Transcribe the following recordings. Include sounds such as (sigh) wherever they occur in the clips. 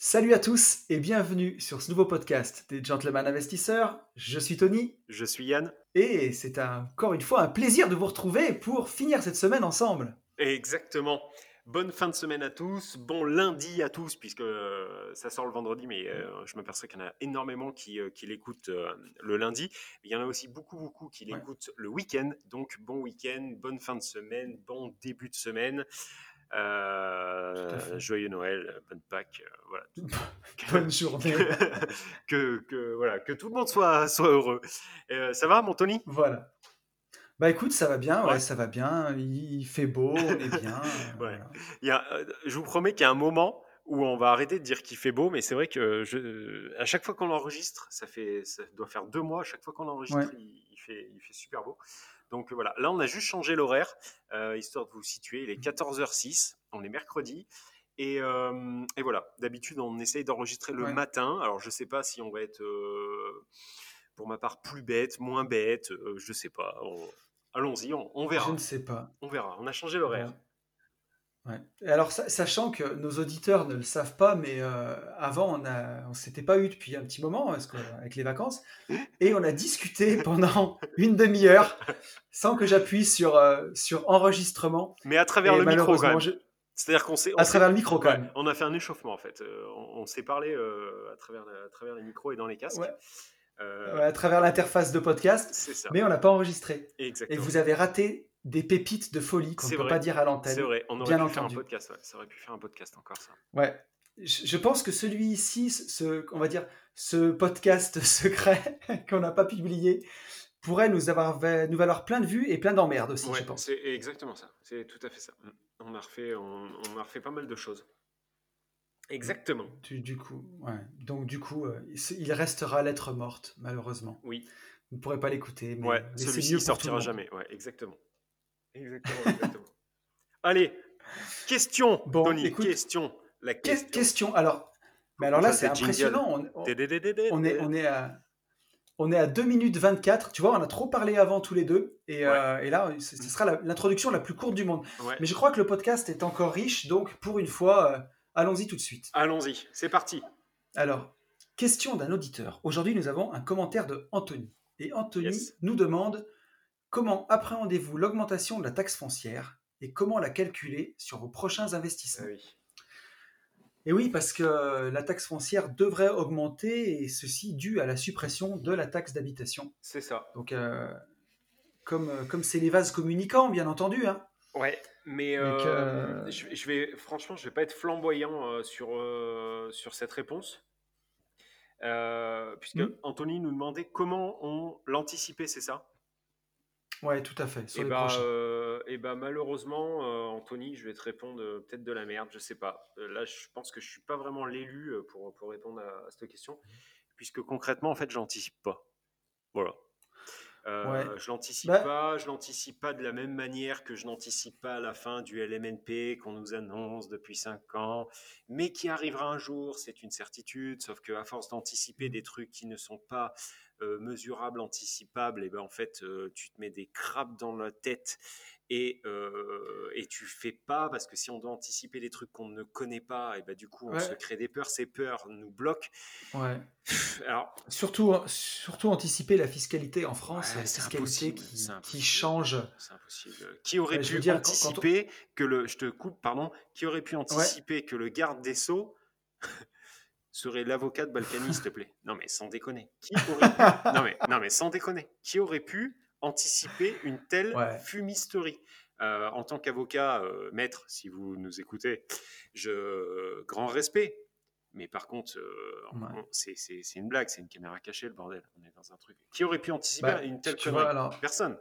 Salut à tous et bienvenue sur ce nouveau podcast des Gentlemen Investisseurs. Je suis Tony Je suis Yann. et c'est encore une fois un plaisir de vous retrouver pour finir cette semaine ensemble. Exactement. Bonne fin de semaine à tous, bon lundi à tous, puisque euh, ça sort le vendredi, mais euh, je m'aperçois qu'il y en a énormément qui, euh, qui l'écoutent le lundi. Il y en a aussi beaucoup, beaucoup qui Ouais. l'écoutent le week-end. Donc bon week-end, bonne fin de semaine, bon début de semaine. Euh, joyeux Noël, bonne Pâques, euh, voilà. (laughs) (laughs) Bonne journée. que, que, voilà, que tout le monde soit, soit heureux. Euh, ça va, mon Tony? Voilà. Bah écoute, ça va bien, ouais, Ouais. ça va bien. Il fait beau, on est bien. (laughs) Ouais. voilà. Il y a, je vous promets qu'il y a un moment où on va arrêter de dire qu'il fait beau, mais c'est vrai que je, à chaque fois qu'on enregistre, ça, fait, ça doit faire deux mois, à chaque fois qu'on enregistre, Ouais. il, il fait, il fait super beau. Donc euh, voilà, là on a juste changé l'horaire, euh, histoire de vous situer, il est 14h06, on est mercredi. Et, euh, et voilà, d'habitude on essaye d'enregistrer le Ouais. matin, alors je sais pas si on va être, euh, pour ma part, plus bête, moins bête, je sais pas. On- Allons-y, on, on Je verra. ne sais pas. On verra, on a changé l'horaire. Ouais. Alors, sa- sachant que nos auditeurs ne le savent pas, mais euh, avant, on on s'était pas eu depuis un petit moment, parce que, avec les vacances, et on a discuté (laughs) pendant une demi-heure sans que j'appuie sur, euh, sur enregistrement. Mais à travers Et le micro quand même. je- C'est-à-dire qu'on s'est. à travers le micro quand Ouais, même. on a fait un échauffement en fait. Euh, on on s'est parlé à, travers, à travers les micros et dans les casques. Ouais. À travers l'interface de podcast, ça. mais on n'a pas enregistré. Et vous avez raté des pépites de folie qu'on ne C'est peut pas dire à C'est l'antenne. vrai. On aurait bien pu faire un entendu. podcast. ouais. Ça aurait pu faire un podcast encore ça. Ouais. Je pense que celui-ci, ce, on va dire, ce podcast (laughs) secret (laughs) qu'on n'a pas publié, pourrait nous avoir nous valoir plein de vues et plein d'emmerdes aussi, Ouais, je pense. c'est exactement ça. C'est tout à fait ça. On a refait, on, on a refait pas mal de choses. Exactement. Du, du coup, ouais. Donc du coup, euh, il restera lettre morte, malheureusement. Oui. Vous ne pourrez pas l'écouter. Ouais. c'est Celui-ci le sortira jamais. Ouais. Exactement. Exactement. exactement. (laughs) Allez. Question. Bon, Tony. écoute, question. La Que- question. question. Alors, mais alors là, c'est impressionnant. On, on- Dédédédédé. on est, on est à, on est à 2 minutes 24. Tu vois, on a trop parlé avant tous les deux. Et, Ouais. euh, et là, ce sera la- l'introduction la plus courte du monde. Ouais. Mais je crois que le podcast est encore riche, donc pour une fois, euh, allons-y tout de suite. Allons-y. C'est parti. Alors, question d'un auditeur. Aujourd'hui, nous avons un commentaire de Anthony. Et Anthony Yes. nous demande comment appréhendez-vous l'augmentation de la taxe foncière et comment la calculer sur vos prochains investissements? Ah oui. Et oui, parce que la taxe foncière devrait augmenter, et ceci dû à la suppression de la taxe d'habitation. C'est ça. Donc, euh, comme euh, comme c'est les vases communicants, bien entendu. hein. Ouais, mais euh, je, je vais franchement, je vais pas être flamboyant euh, sur euh, sur cette réponse, Euh, puisque Mm. Anthony nous demandait comment on l'anticipait, c'est ça? Ouais, tout à fait. Sur Et les bah, euh, et bah malheureusement, euh, Anthony, je vais te répondre euh, peut-être de la merde, je sais pas. Là, je pense que je suis pas vraiment l'élu pour pour répondre à, à cette question, puisque concrètement, en fait, j'anticipe pas. Voilà. Ouais. Je l'anticipe Bah- pas, je l'anticipe pas de la même manière que je n'anticipe pas la fin du LMNP qu'on nous annonce depuis 5 ans, mais qui arrivera un jour, c'est une certitude, sauf que à force d'anticiper des trucs qui ne sont pas euh, mesurables, anticipables, et ben en fait euh, tu te mets des crabes dans la tête et, euh, et tu fais pas parce que si on doit anticiper des trucs qu'on ne connaît pas, et ben du coup on Ouais. se crée des peurs, ces peurs nous bloquent. Ouais. Alors Surtout, surtout anticiper la fiscalité en France, Ouais, la c'est fiscalité impossible, qui, qui change. C'est impossible. Qui aurait pu veux dire, quand- quand on- anticiper que le, je te coupe, pardon, qui aurait pu anticiper que le garde des sceaux serait l'avocat de Balkany, s'il te plaît Non mais sans déconner. Qui (laughs) aurait pu, non mais non mais sans déconner. Qui aurait pu anticiper une telle Ouais. fumisterie? Euh, En tant qu'avocat, euh, maître, si vous nous écoutez, je grand respect. Mais par contre, euh, Ouais. c'est c'est- c'est une blague, c'est une caméra cachée, le bordel. On est dans un truc. Qui aurait pu anticiper Bah, une telle connerie vois, alors, Personne.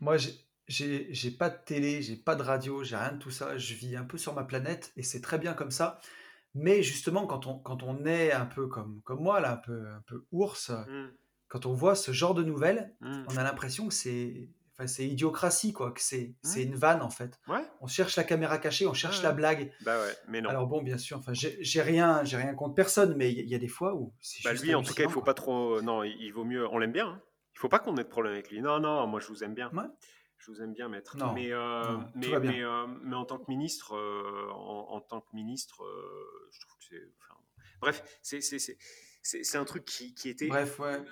Moi, j'ai- j'ai j'ai pas de télé, j'ai pas de radio, j'ai rien de tout ça. Je vis un peu sur ma planète et c'est très bien comme ça. Mais justement, quand on, quand on est un peu comme, comme moi, là, un peu, un peu ours, Hmm, quand on voit ce genre de nouvelles, hmm. on a l'impression que c'est enfin, c'est idiocratie, quoi, que c'est c'est une vanne, en fait. Ouais, On cherche la caméra cachée, on cherche Ouais, la blague. bah ouais, mais non. Alors bon, bien sûr, enfin, j'ai rien, j'ai rien contre personne, mais il y, a des fois où bah juste lui, en tout cas, il faut quoi. pas trop. Non, il il vaut mieux. On l'aime bien. hein. Il faut pas qu'on ait de problème avec lui. Non, non, moi je vous aime bien. Ouais. Je vous aime bien, maître. Non, mais, euh, non, mais, mais, euh, mais en tant que ministre, euh, en, en tant que ministre, euh, je trouve que c'est. enfin, Bref, c'est un truc qui, qui était Bref, ouais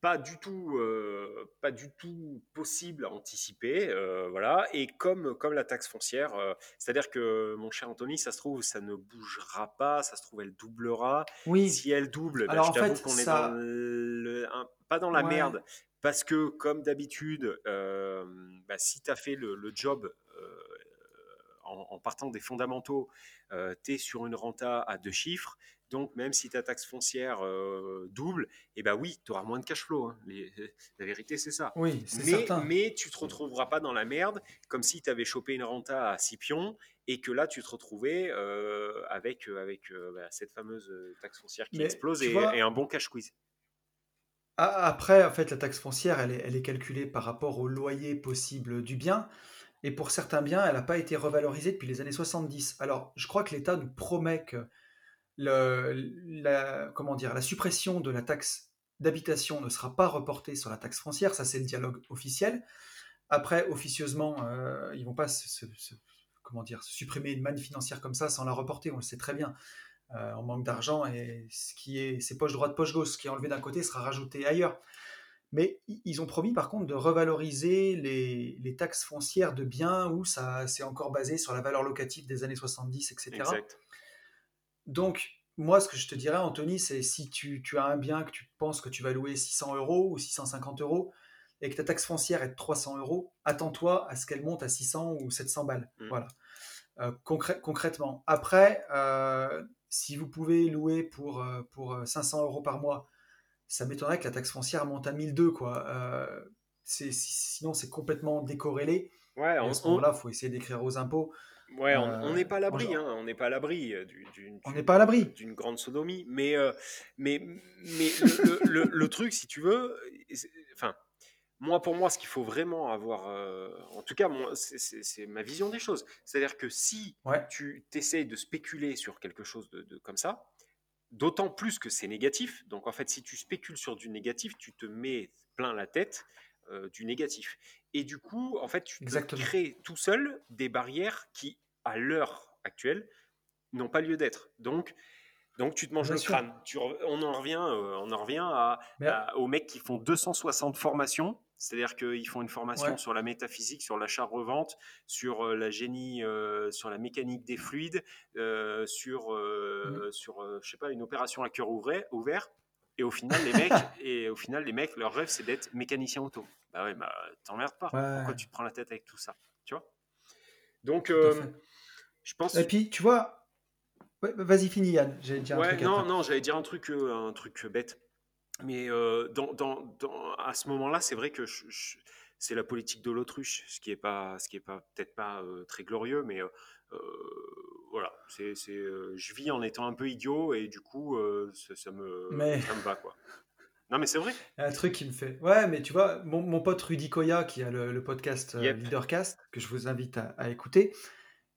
pas du tout, euh, pas du tout possible à anticiper, euh, voilà. Et comme comme la taxe foncière, c'est-à-dire que mon cher Anthony, ça se trouve, ça ne bougera pas, ça se trouve, elle doublera. Oui. Si elle double, ben, Alors je en t'avoue qu'on est ça, dans le, un- pas dans la ouais, merde, parce que comme d'habitude, euh, bah, si tu as fait le, le job euh, en, en partant des fondamentaux, tu es sur une renta à deux chiffres. Donc, même si ta taxe foncière euh, double, eh ben oui, tu auras moins de cash flow. hein. Les- (laughs) la vérité, c'est ça. oui, Mais, certain. mais tu te retrouveras pas dans la merde comme si tu avais chopé une renta à 6 pions et que là, tu te retrouvais euh, avec, euh, avec euh, bah, cette fameuse euh, taxe foncière qui Mais explose et, vois, et un bon cash quiz. A- après, en fait, la taxe foncière, elle est, calculée par rapport au loyer possible du bien. Et pour certains biens, elle n'a pas été revalorisée depuis les années 70. Alors, je crois que l'État nous promet que la, suppression de la taxe d'habitation ne sera pas reportée sur la taxe foncière. Ça, c'est le dialogue officiel. Après, officieusement, euh, ils vont pas se supprimer une manne financière comme ça sans la reporter. On le sait très bien. Euh, on manque d'argent et ce qui est, c'est poche droite, poche gauche. Ce qui est enlevé d'un côté sera rajouté ailleurs. Mais ils ont promis par contre de revaloriser les, les taxes foncières de biens où ça c'est encore basé sur la valeur locative des années 70, etc. Exact. Donc, moi, ce que je te dirais, Anthony, c'est si tu, tu as un bien que tu penses que tu vas louer 600 euros ou 650 euros et que ta taxe foncière est de 300 euros, attends-toi à ce qu'elle monte à 600 ou 700 balles. Mm. Voilà. Euh, concrè- concrètement. Après, euh, si vous pouvez louer pour, euh, pour euh, 500 euros par mois, ça m'étonnerait que la taxe foncière monte à 1002, quoi. Sinon, c'est complètement décorrélé. Ouais, Et à ce moment-là, il faut essayer d'écrire aux impôts. ouais, on on n'est pas à en l'abri, genre- hein, on n'est pas à l'abri d'une on n'est pas à l'abri. d'une grande sodomie, mais, euh, mais, mais le, le- le- le truc, si tu veux, enfin, moi, pour moi, ce qu'il faut vraiment avoir, euh, en tout cas, c'est- ma vision des choses. C'est-à-dire que si Ouais, tu t'essayes de spéculer sur quelque chose de, de comme ça, d'autant plus que c'est négatif. Donc, en fait, si tu spécules sur du négatif, tu te mets plein la tête euh, du négatif. Et du coup, en fait, tu te exactement. crées tout seul des barrières qui, à l'heure actuelle, n'ont pas lieu d'être. Donc, donc tu te manges Bien le sûr. crâne. Tu on en revient, euh, on en revient à, à- aux mecs qui font 260 formations. C'est-à-dire qu'ils font une formation ouais, sur la métaphysique, sur l'achat-revente, sur euh, la génie, euh, sur la mécanique des fluides, sur, euh, mm. sur je sais pas, une opération à cœur ouvert, ouvert. Et au final, les mecs, (laughs) et au final, les mecs, leur rêve, c'est d'être mécanicien auto. Bah ouais, bah t'emmerdes pas. Pourquoi tu te prends la tête avec tout ça, tu vois? Donc, je pense. Et puis, tu vois, ouais, vas-y, finis Yann, j'allais dire un truc non, après. non, j'allais dire un truc, euh, un truc bête. Mais euh, dans, dans, dans- à ce moment-là, c'est vrai que je- je- c'est la politique de l'autruche, ce qui est pas, ce qui est pas peut-être pas euh, très glorieux, mais voilà, c'est, c'est, je vis en étant un peu idiot et du coup, ça, ça me, Mais ça me va quoi. Non, mais c'est vrai. il y a un truc qui me fait. Ouais, mais tu vois, mon, mon pote Rudy Koya, qui a le, le podcast Yep. Leadercast, que je vous invite à, à écouter,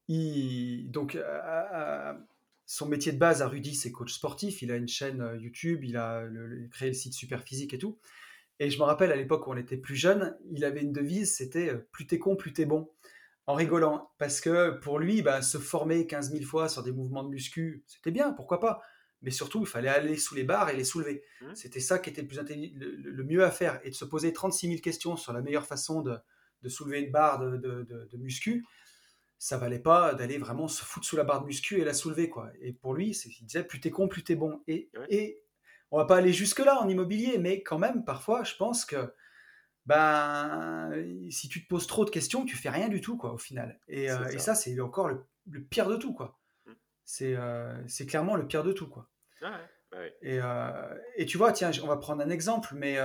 il, donc, à- à- son métier de base à Rudy, c'est coach sportif. Il a une chaîne euh, YouTube, il a le- le- créé le site Superphysique et tout. Et je me rappelle à l'époque où on était plus jeune, il avait une devise, c'était euh, plus t'es con, plus t'es bon. En rigolant, parce que pour lui, bah, se former 15 000 fois sur des mouvements de muscu, c'était bien, pourquoi pas. Mais surtout, il fallait aller sous les barres et les soulever. Mhm. C'était ça qui était le, plus le, mieux à faire. Et de se poser 36 000 questions sur la meilleure façon de, de soulever une barre de, de, de- de muscu, ça valait pas d'aller vraiment se foutre sous la barre de muscu et la soulever. quoi. Et pour lui, c'est- il disait plus t'es con, plus t'es bon. Et, Ouais. et on va pas aller jusque-là en immobilier, mais quand même, parfois, je pense que ben, si tu te poses trop de questions, tu fais rien du tout, quoi, au final. Et, euh, C'est et ça. ça, c'est encore le, le pire de tout, quoi. Mm. C'est euh, c'est clairement le pire de tout, quoi. Ah ouais, bah ouais. Et, euh, et tu vois, tiens, on va prendre un exemple, mais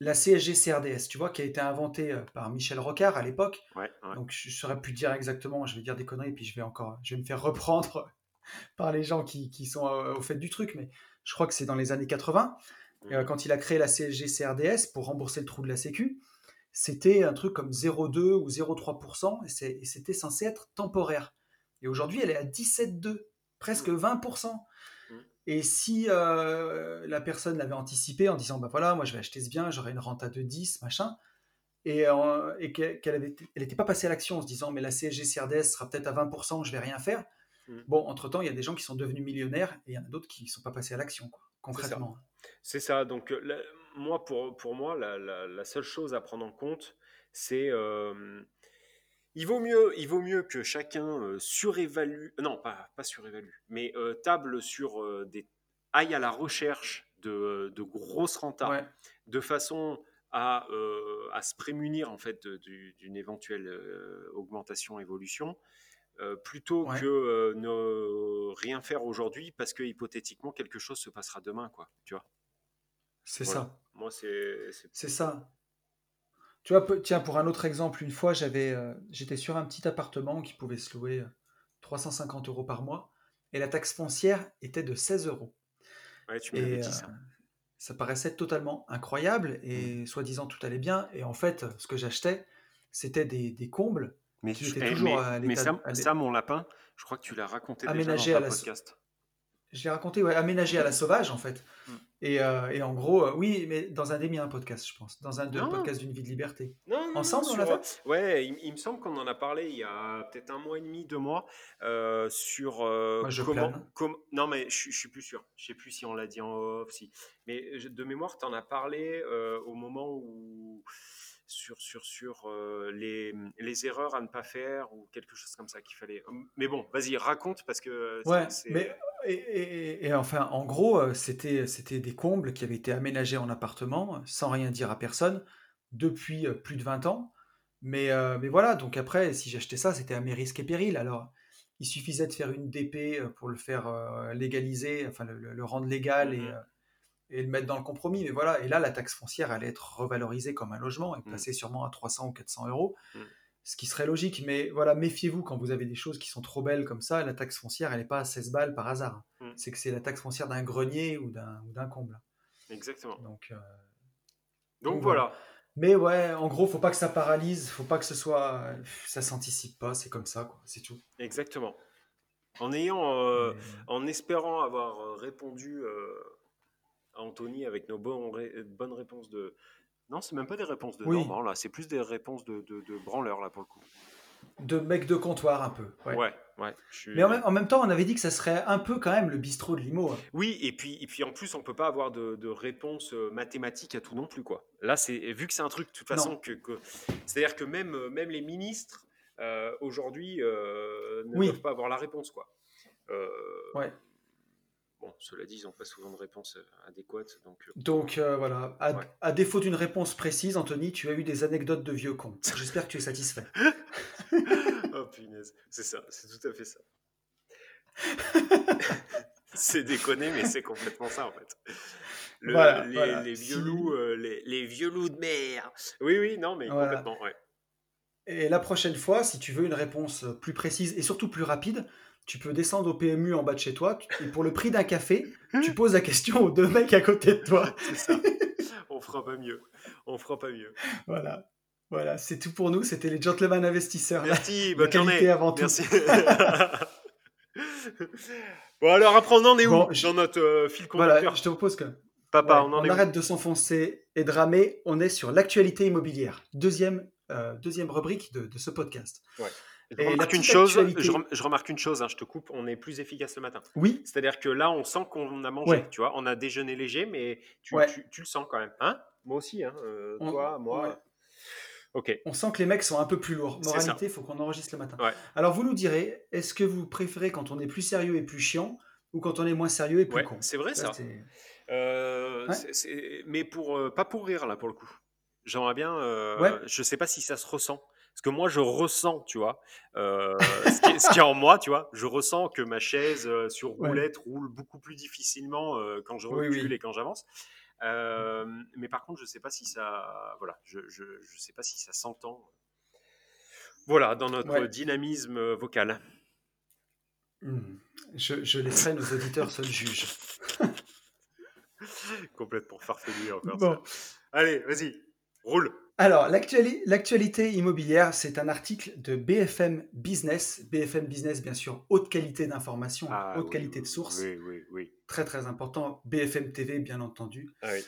la CSG-CRDS, tu vois, qui a été inventée euh, par Michel Rocard à l'époque. Ouais, ouais. Donc, je ne saurais plus dire exactement, je vais dire des conneries, puis je vais encore, je vais me faire reprendre (laughs) par les gens qui, qui sont euh, au fait du truc, mais je crois que c'est dans les années 80. Et, euh, Mhm. quand il a créé la CSG-CRDS pour rembourser le trou de la Sécu, c'était un truc comme 0,2 ou 0,3%, et c'était censé être temporaire. Et aujourd'hui, elle est à 17,2, presque Mhm. 20%. Et si euh, la personne l'avait anticipé en disant, bah voilà, moi je vais acheter ce bien, j'aurai une rente à 2,10, machin, et, euh, et qu'elle n'était pas passée à l'action en se disant, mais la CSG-CRDS sera peut-être à 20%, je vais rien faire, Mm. Bon, entre-temps, il y a des gens qui sont devenus millionnaires et il y en a d'autres qui ne sont pas passés à l'action, quoi, concrètement. C'est ça. Donc, euh, la- moi, pour, pour moi, la, la- la seule chose à prendre en compte, c'est euh, il vaut mieux, il vaut mieux que chacun euh, surévalue, non, pas, pas surévalue, mais euh, table sur euh, des, aille à la recherche de, de grosses rentas, Ouais, de façon à, à se prémunir en fait d'une éventuelle augmentation, évolution, plutôt ouais, que ne rien faire aujourd'hui parce que hypothétiquement quelque chose se passera demain, quoi. Tu vois? c'est Voilà. ça. Moi, c'est- C'est ça. Tu vois, tiens, pour un autre exemple, une fois, j'avais, euh, j'étais sur un petit appartement qui pouvait se louer euh, 350 euros par mois et la taxe foncière était de 16 euros. Ouais, tu Et dit euh, ça. ça paraissait totalement incroyable Mm. et soi-disant tout allait bien. Et en fait, ce que j'achetais, c'était des, des combles Mais, qui étaient eh, toujours mais, à mais l'état. ça, à l'é- ça, mon lapin, je crois que tu l'as raconté déjà à un la, podcast. Je l'ai raconté, ouais, aménagé à la sauvage, en fait. Mm. Et, euh, et en gros, euh, oui, mais dans un des miens podcast, je pense. Dans un de Non. podcast d'une vie de liberté. Non, non, non, Ensemble, on l'a fait ouais, il, il me semble qu'on en a parlé il y a peut-être un mois et demi, deux mois, euh, sur euh, Moi, je comment, com- non mais je, je suis plus sûr, je sais plus si on l'a dit en off, si, mais de mémoire, tu en as parlé euh, au moment où sur sur sur euh, les, les erreurs à ne pas faire ou quelque chose comme ça qu'il fallait. Mais bon, vas-y, raconte parce que Ouais, mais et, et- et enfin, en gros, euh, c'était c'était des combles qui avaient été aménagés en appartement, euh, sans rien dire à personne, depuis euh, plus de 20 ans. Mais, euh, mais voilà, donc après, si j'achetais ça, c'était à mes risques et périls. Alors, il suffisait de faire une DP euh, pour le faire euh, légaliser, enfin le, le- le rendre légal et, Mhm. euh, et le mettre dans le compromis. Mais voilà, et là, la taxe foncière allait être revalorisée comme un logement et Mhm. passer sûrement à 300 ou 400 euros, Mhm. Ce qui serait logique. Mais voilà, méfiez-vous quand vous avez des choses qui sont trop belles comme ça. La taxe foncière, elle n'est pas à 16 balles par hasard. Mhm. C'est que c'est la taxe foncière d'un grenier ou d'un ou d'un comble. exactement. Donc, euh, Donc, donc voilà. Mais ouais, en gros, faut pas que ça paralyse, faut pas que ce soit, ça s'anticipe pas, c'est comme ça, quoi. C'est tout. exactement. En ayant, euh, Mais- en espérant avoir euh, répondu euh, à Anthony avec nos bonnes réponses de. Non, c'est même pas des réponses de Oui. Normand, là, c'est plus des réponses de, de, de branleurs, là, pour le coup. de mec de comptoir un peu. ouais. Ouais, ouais. je suis- Mais en même, en même temps, on avait dit que ça serait un peu quand même le bistrot de Limo. hein. Oui, et puis, et puis en plus, on peut pas avoir de, de réponse euh, mathématique à tout non plus, quoi. Là, c'est vu que c'est un truc, de toute façon, Non. que, que- c'est-à-dire que même, euh, même les ministres, euh, aujourd'hui, euh, ne Oui. peuvent pas avoir la réponse, quoi. Euh, Ouais. Bon, cela dit, ils n'ont pas souvent de réponse euh, adéquate, donc... euh, Donc euh, voilà, à, Ouais. à défaut d'une réponse précise, Anthony, tu as eu des anecdotes de vieux cons. (laughs) J'espère que tu es satisfait. (laughs) oh punaise, c'est ça, c'est tout à fait ça. (laughs) c'est déconné, mais c'est complètement ça en fait. Le- Voilà, les, voilà. les vieux loups, euh, les, les vieux loups de mer. Oui, oui, non, mais Voilà. complètement, ouais. Et la prochaine fois, si tu veux une réponse plus précise et surtout plus rapide, tu peux descendre au PMU en bas de chez toi et pour le prix d'un café, tu poses la question aux deux mecs à côté de toi. C'est ça. On fera pas mieux. On fera pas mieux. Voilà. Voilà, c'est tout pour nous. C'était les gentlemen investisseurs. Merci, bonne journée. avant tout. Merci. (laughs) bon, alors après, on en est où Bon, je- dans notre euh, fil Voilà, conducteur je te propose que Papa, ouais, on en on est où arrête de s'enfoncer et de ramer. On est sur l'actualité immobilière. Deuxième, euh, deuxième rubrique de, de ce podcast. Je remarque une chose, actualité- je, rem- je remarque une chose, hein, je te coupe, on est plus efficace le matin. Oui, C'est-à-dire que là, on sent qu'on a mangé, Ouais. tu vois, on a déjeuné léger, mais tu, Ouais. tu- tu le sens quand même. Hein? Moi aussi, hein, euh, On- toi, moi. ouais. Ok. on sent que les mecs sont un peu plus lourds. Moralité, il faut qu'on enregistre le matin. Alors vous nous direz, est-ce que vous préférez quand on est plus sérieux et plus chiant ou quand on est moins sérieux et plus con? c'est vrai ça. Euh, Mais pour euh, pas pour rire là pour le coup. J'aimerais bien. Je sais pas si ça se ressent. Parce que moi, je ressens, tu vois, euh, ce, qui est, ce qui est en moi, tu vois. Je ressens que ma chaise euh, sur Ouais. roulette roule beaucoup plus difficilement euh, quand je recule oui. et quand j'avance. Euh, mais par contre, je sais pas si ça, voilà, je, je, je sais pas si ça s'entend. Voilà, dans notre Ouais. dynamisme vocal. Hmm. Je, je laisserai nos auditeurs seuls juges. (laughs) Complètement farfelu encore. Bon. Allez, vas-y, roule. Alors, l'actuali- l'actualité immobilière, c'est un article de BFM Business. BFM Business, bien sûr, haute qualité d'information, Ah, haute oui, qualité de source. Oui, oui, oui. Très, très important. BFM TV, bien entendu. Ah oui.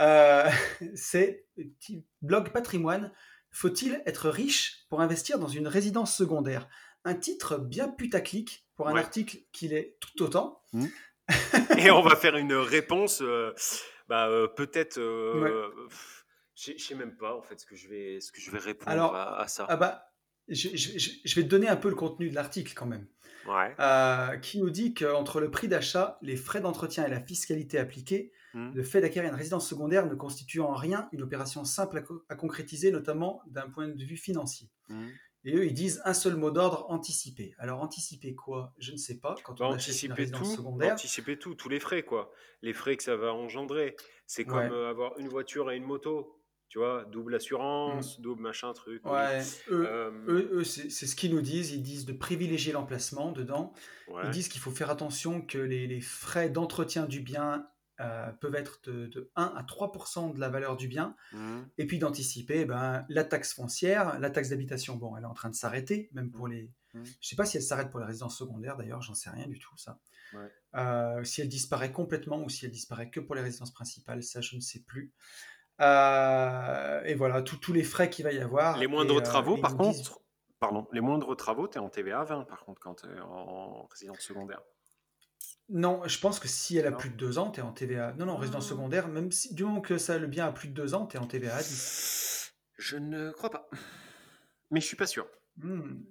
Euh, (laughs) c'est petit blog patrimoine. Faut-il être riche pour investir dans une résidence secondaire? Un titre bien putaclic pour un Ouais. article qu'il est tout autant. Et on va faire une réponse, euh, bah, euh, peut-être. euh, Je sais même pas en fait ce que je vais, ce que je vais répondre Alors, à, à ça. Ah bah, je, je- vais te donner un peu le contenu de l'article quand même. Ouais. Euh, qui nous dit qu'entre le prix d'achat, les frais d'entretien et la fiscalité appliquée, Hmm. le fait d'acquérir une résidence secondaire ne constitue en rien une opération simple à, co- à concrétiser, notamment d'un point de vue financier. Hmm. Et eux, ils disent un seul mot d'ordre, anticiper. Alors, anticiper quoi? Je ne sais pas. Quand Bah, on une anticiper résidence tout, secondaire, anticiper tout, tous les frais quoi, les frais que ça va engendrer. C'est comme Ouais. euh, avoir une voiture et une moto, tu vois, double assurance, double machin truc. oui. ouais, eux, Euh, eux, eux, c'est ce qu'ils nous disent. Ils disent de privilégier l'emplacement dedans. ouais. Ils disent qu'il faut faire attention que les, les frais d'entretien du bien euh, peuvent être de, de 1 à 3% de la valeur du bien. Hmm. Et puis d'anticiper ben, la taxe foncière, la taxe d'habitation, bon, elle est en train de s'arrêter, même pour les... Mhm. Je sais pas si elle s'arrête pour les résidences secondaires, d'ailleurs, j'en sais rien du tout, ça. Ouais. Euh, si elle disparaît complètement ou si elle disparaît que pour les résidences principales, ça, je ne sais plus. Euh, et voilà, tous les frais qu'il va y avoir. Les moindres Et, euh, travaux, par contre, disent- pardon, les moindres travaux, tu es en TVA 20 par contre quand tu es en résidence secondaire. Non, je pense que si elle a Non. plus de deux ans, tu es en TVA. Non, non, résidence secondaire, même si du moment que ça, le bien a plus de deux ans, tu es en TVA à 10. Je ne crois pas. Mais je suis pas sûr. Hmm.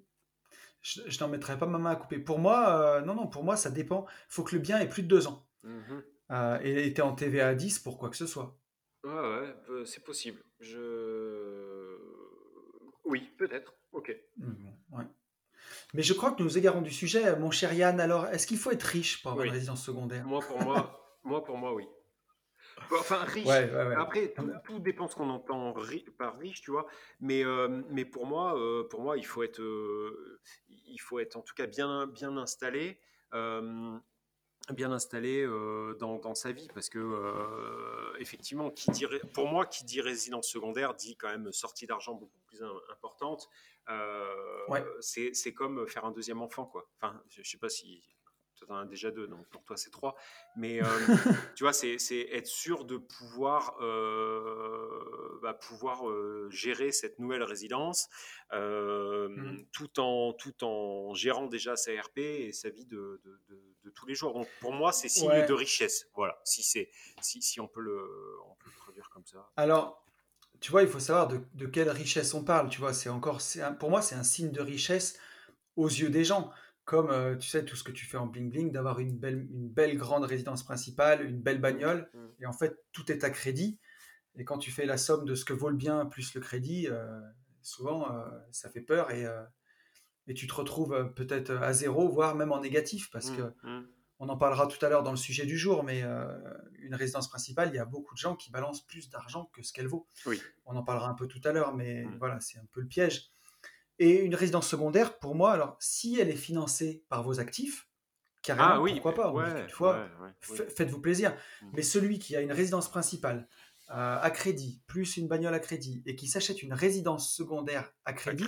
Je, je n'en mettrai pas ma main à couper. Pour moi, euh, non, non, pour moi, ça dépend. Il faut que le bien ait plus de deux ans. Mhm. Euh, et tu es en TVA à 10 pour quoi que ce soit. Ouais, ouais, euh, c'est possible. Je. Oui, peut-être. Ok. Ouais. Mais je crois que nous nous égarons du sujet, mon cher Yann. Alors, est-ce qu'il faut être riche pour avoir Oui. une résidence secondaire? Moi, pour moi, moi, pour moi, oui. (laughs) Enfin, riche. Ouais, ouais, ouais. Après, tout, tout dépend ce qu'on entend ri- par riche, tu vois. Mais, euh, mais pour moi, euh, pour moi, il faut être, euh, il faut être en tout cas bien, bien installé, euh, bien installé euh, dans, dans sa vie, parce que euh, effectivement, qui dit, ré- pour moi, qui dit résidence secondaire dit quand même sortie d'argent beaucoup plus im- importante. Euh, Ouais. C'est comme faire un deuxième enfant, quoi. Enfin, je, je sais pas si toi t'en as déjà deux, donc pour toi c'est trois. Mais euh, (laughs) tu vois, c'est être sûr de pouvoir, euh, bah, pouvoir euh, gérer cette nouvelle résidence euh, Mm. tout, en, tout en gérant déjà sa RP et sa vie de, de- de- de tous les jours. Donc pour moi, c'est signe Ouais. de richesse. Voilà, si, c'est si, si on, peut le, on peut le traduire comme ça. Alors, tu vois, il faut savoir de, de quelle richesse on parle. Tu vois, c'est encore, un- pour moi, c'est un signe de richesse aux yeux des gens. Comme, euh, tu sais, tout ce que tu fais en bling bling, d'avoir une belle, une belle grande résidence principale, une belle bagnole, Mm. et en fait, tout est à crédit. Et quand tu fais la somme de ce que vaut le bien plus le crédit, euh, souvent, euh, ça fait peur et, et tu te retrouves peut-être à zéro, voire même en négatif, parce que Mm, mm. on en parlera tout à l'heure dans le sujet du jour, mais une résidence principale, il y a beaucoup de gens qui balancent plus d'argent que ce qu'elle vaut. Oui. On en parlera un peu tout à l'heure, mais Mm. voilà, c'est un peu le piège. Et une résidence secondaire, pour moi, alors, si elle est financée par vos actifs, carrément, Ah oui, pourquoi pas, ouais, faites-vous plaisir. Mm. Mais celui qui a une résidence principale euh, à crédit, plus une bagnole à crédit, et qui s'achète une résidence secondaire à À crédit,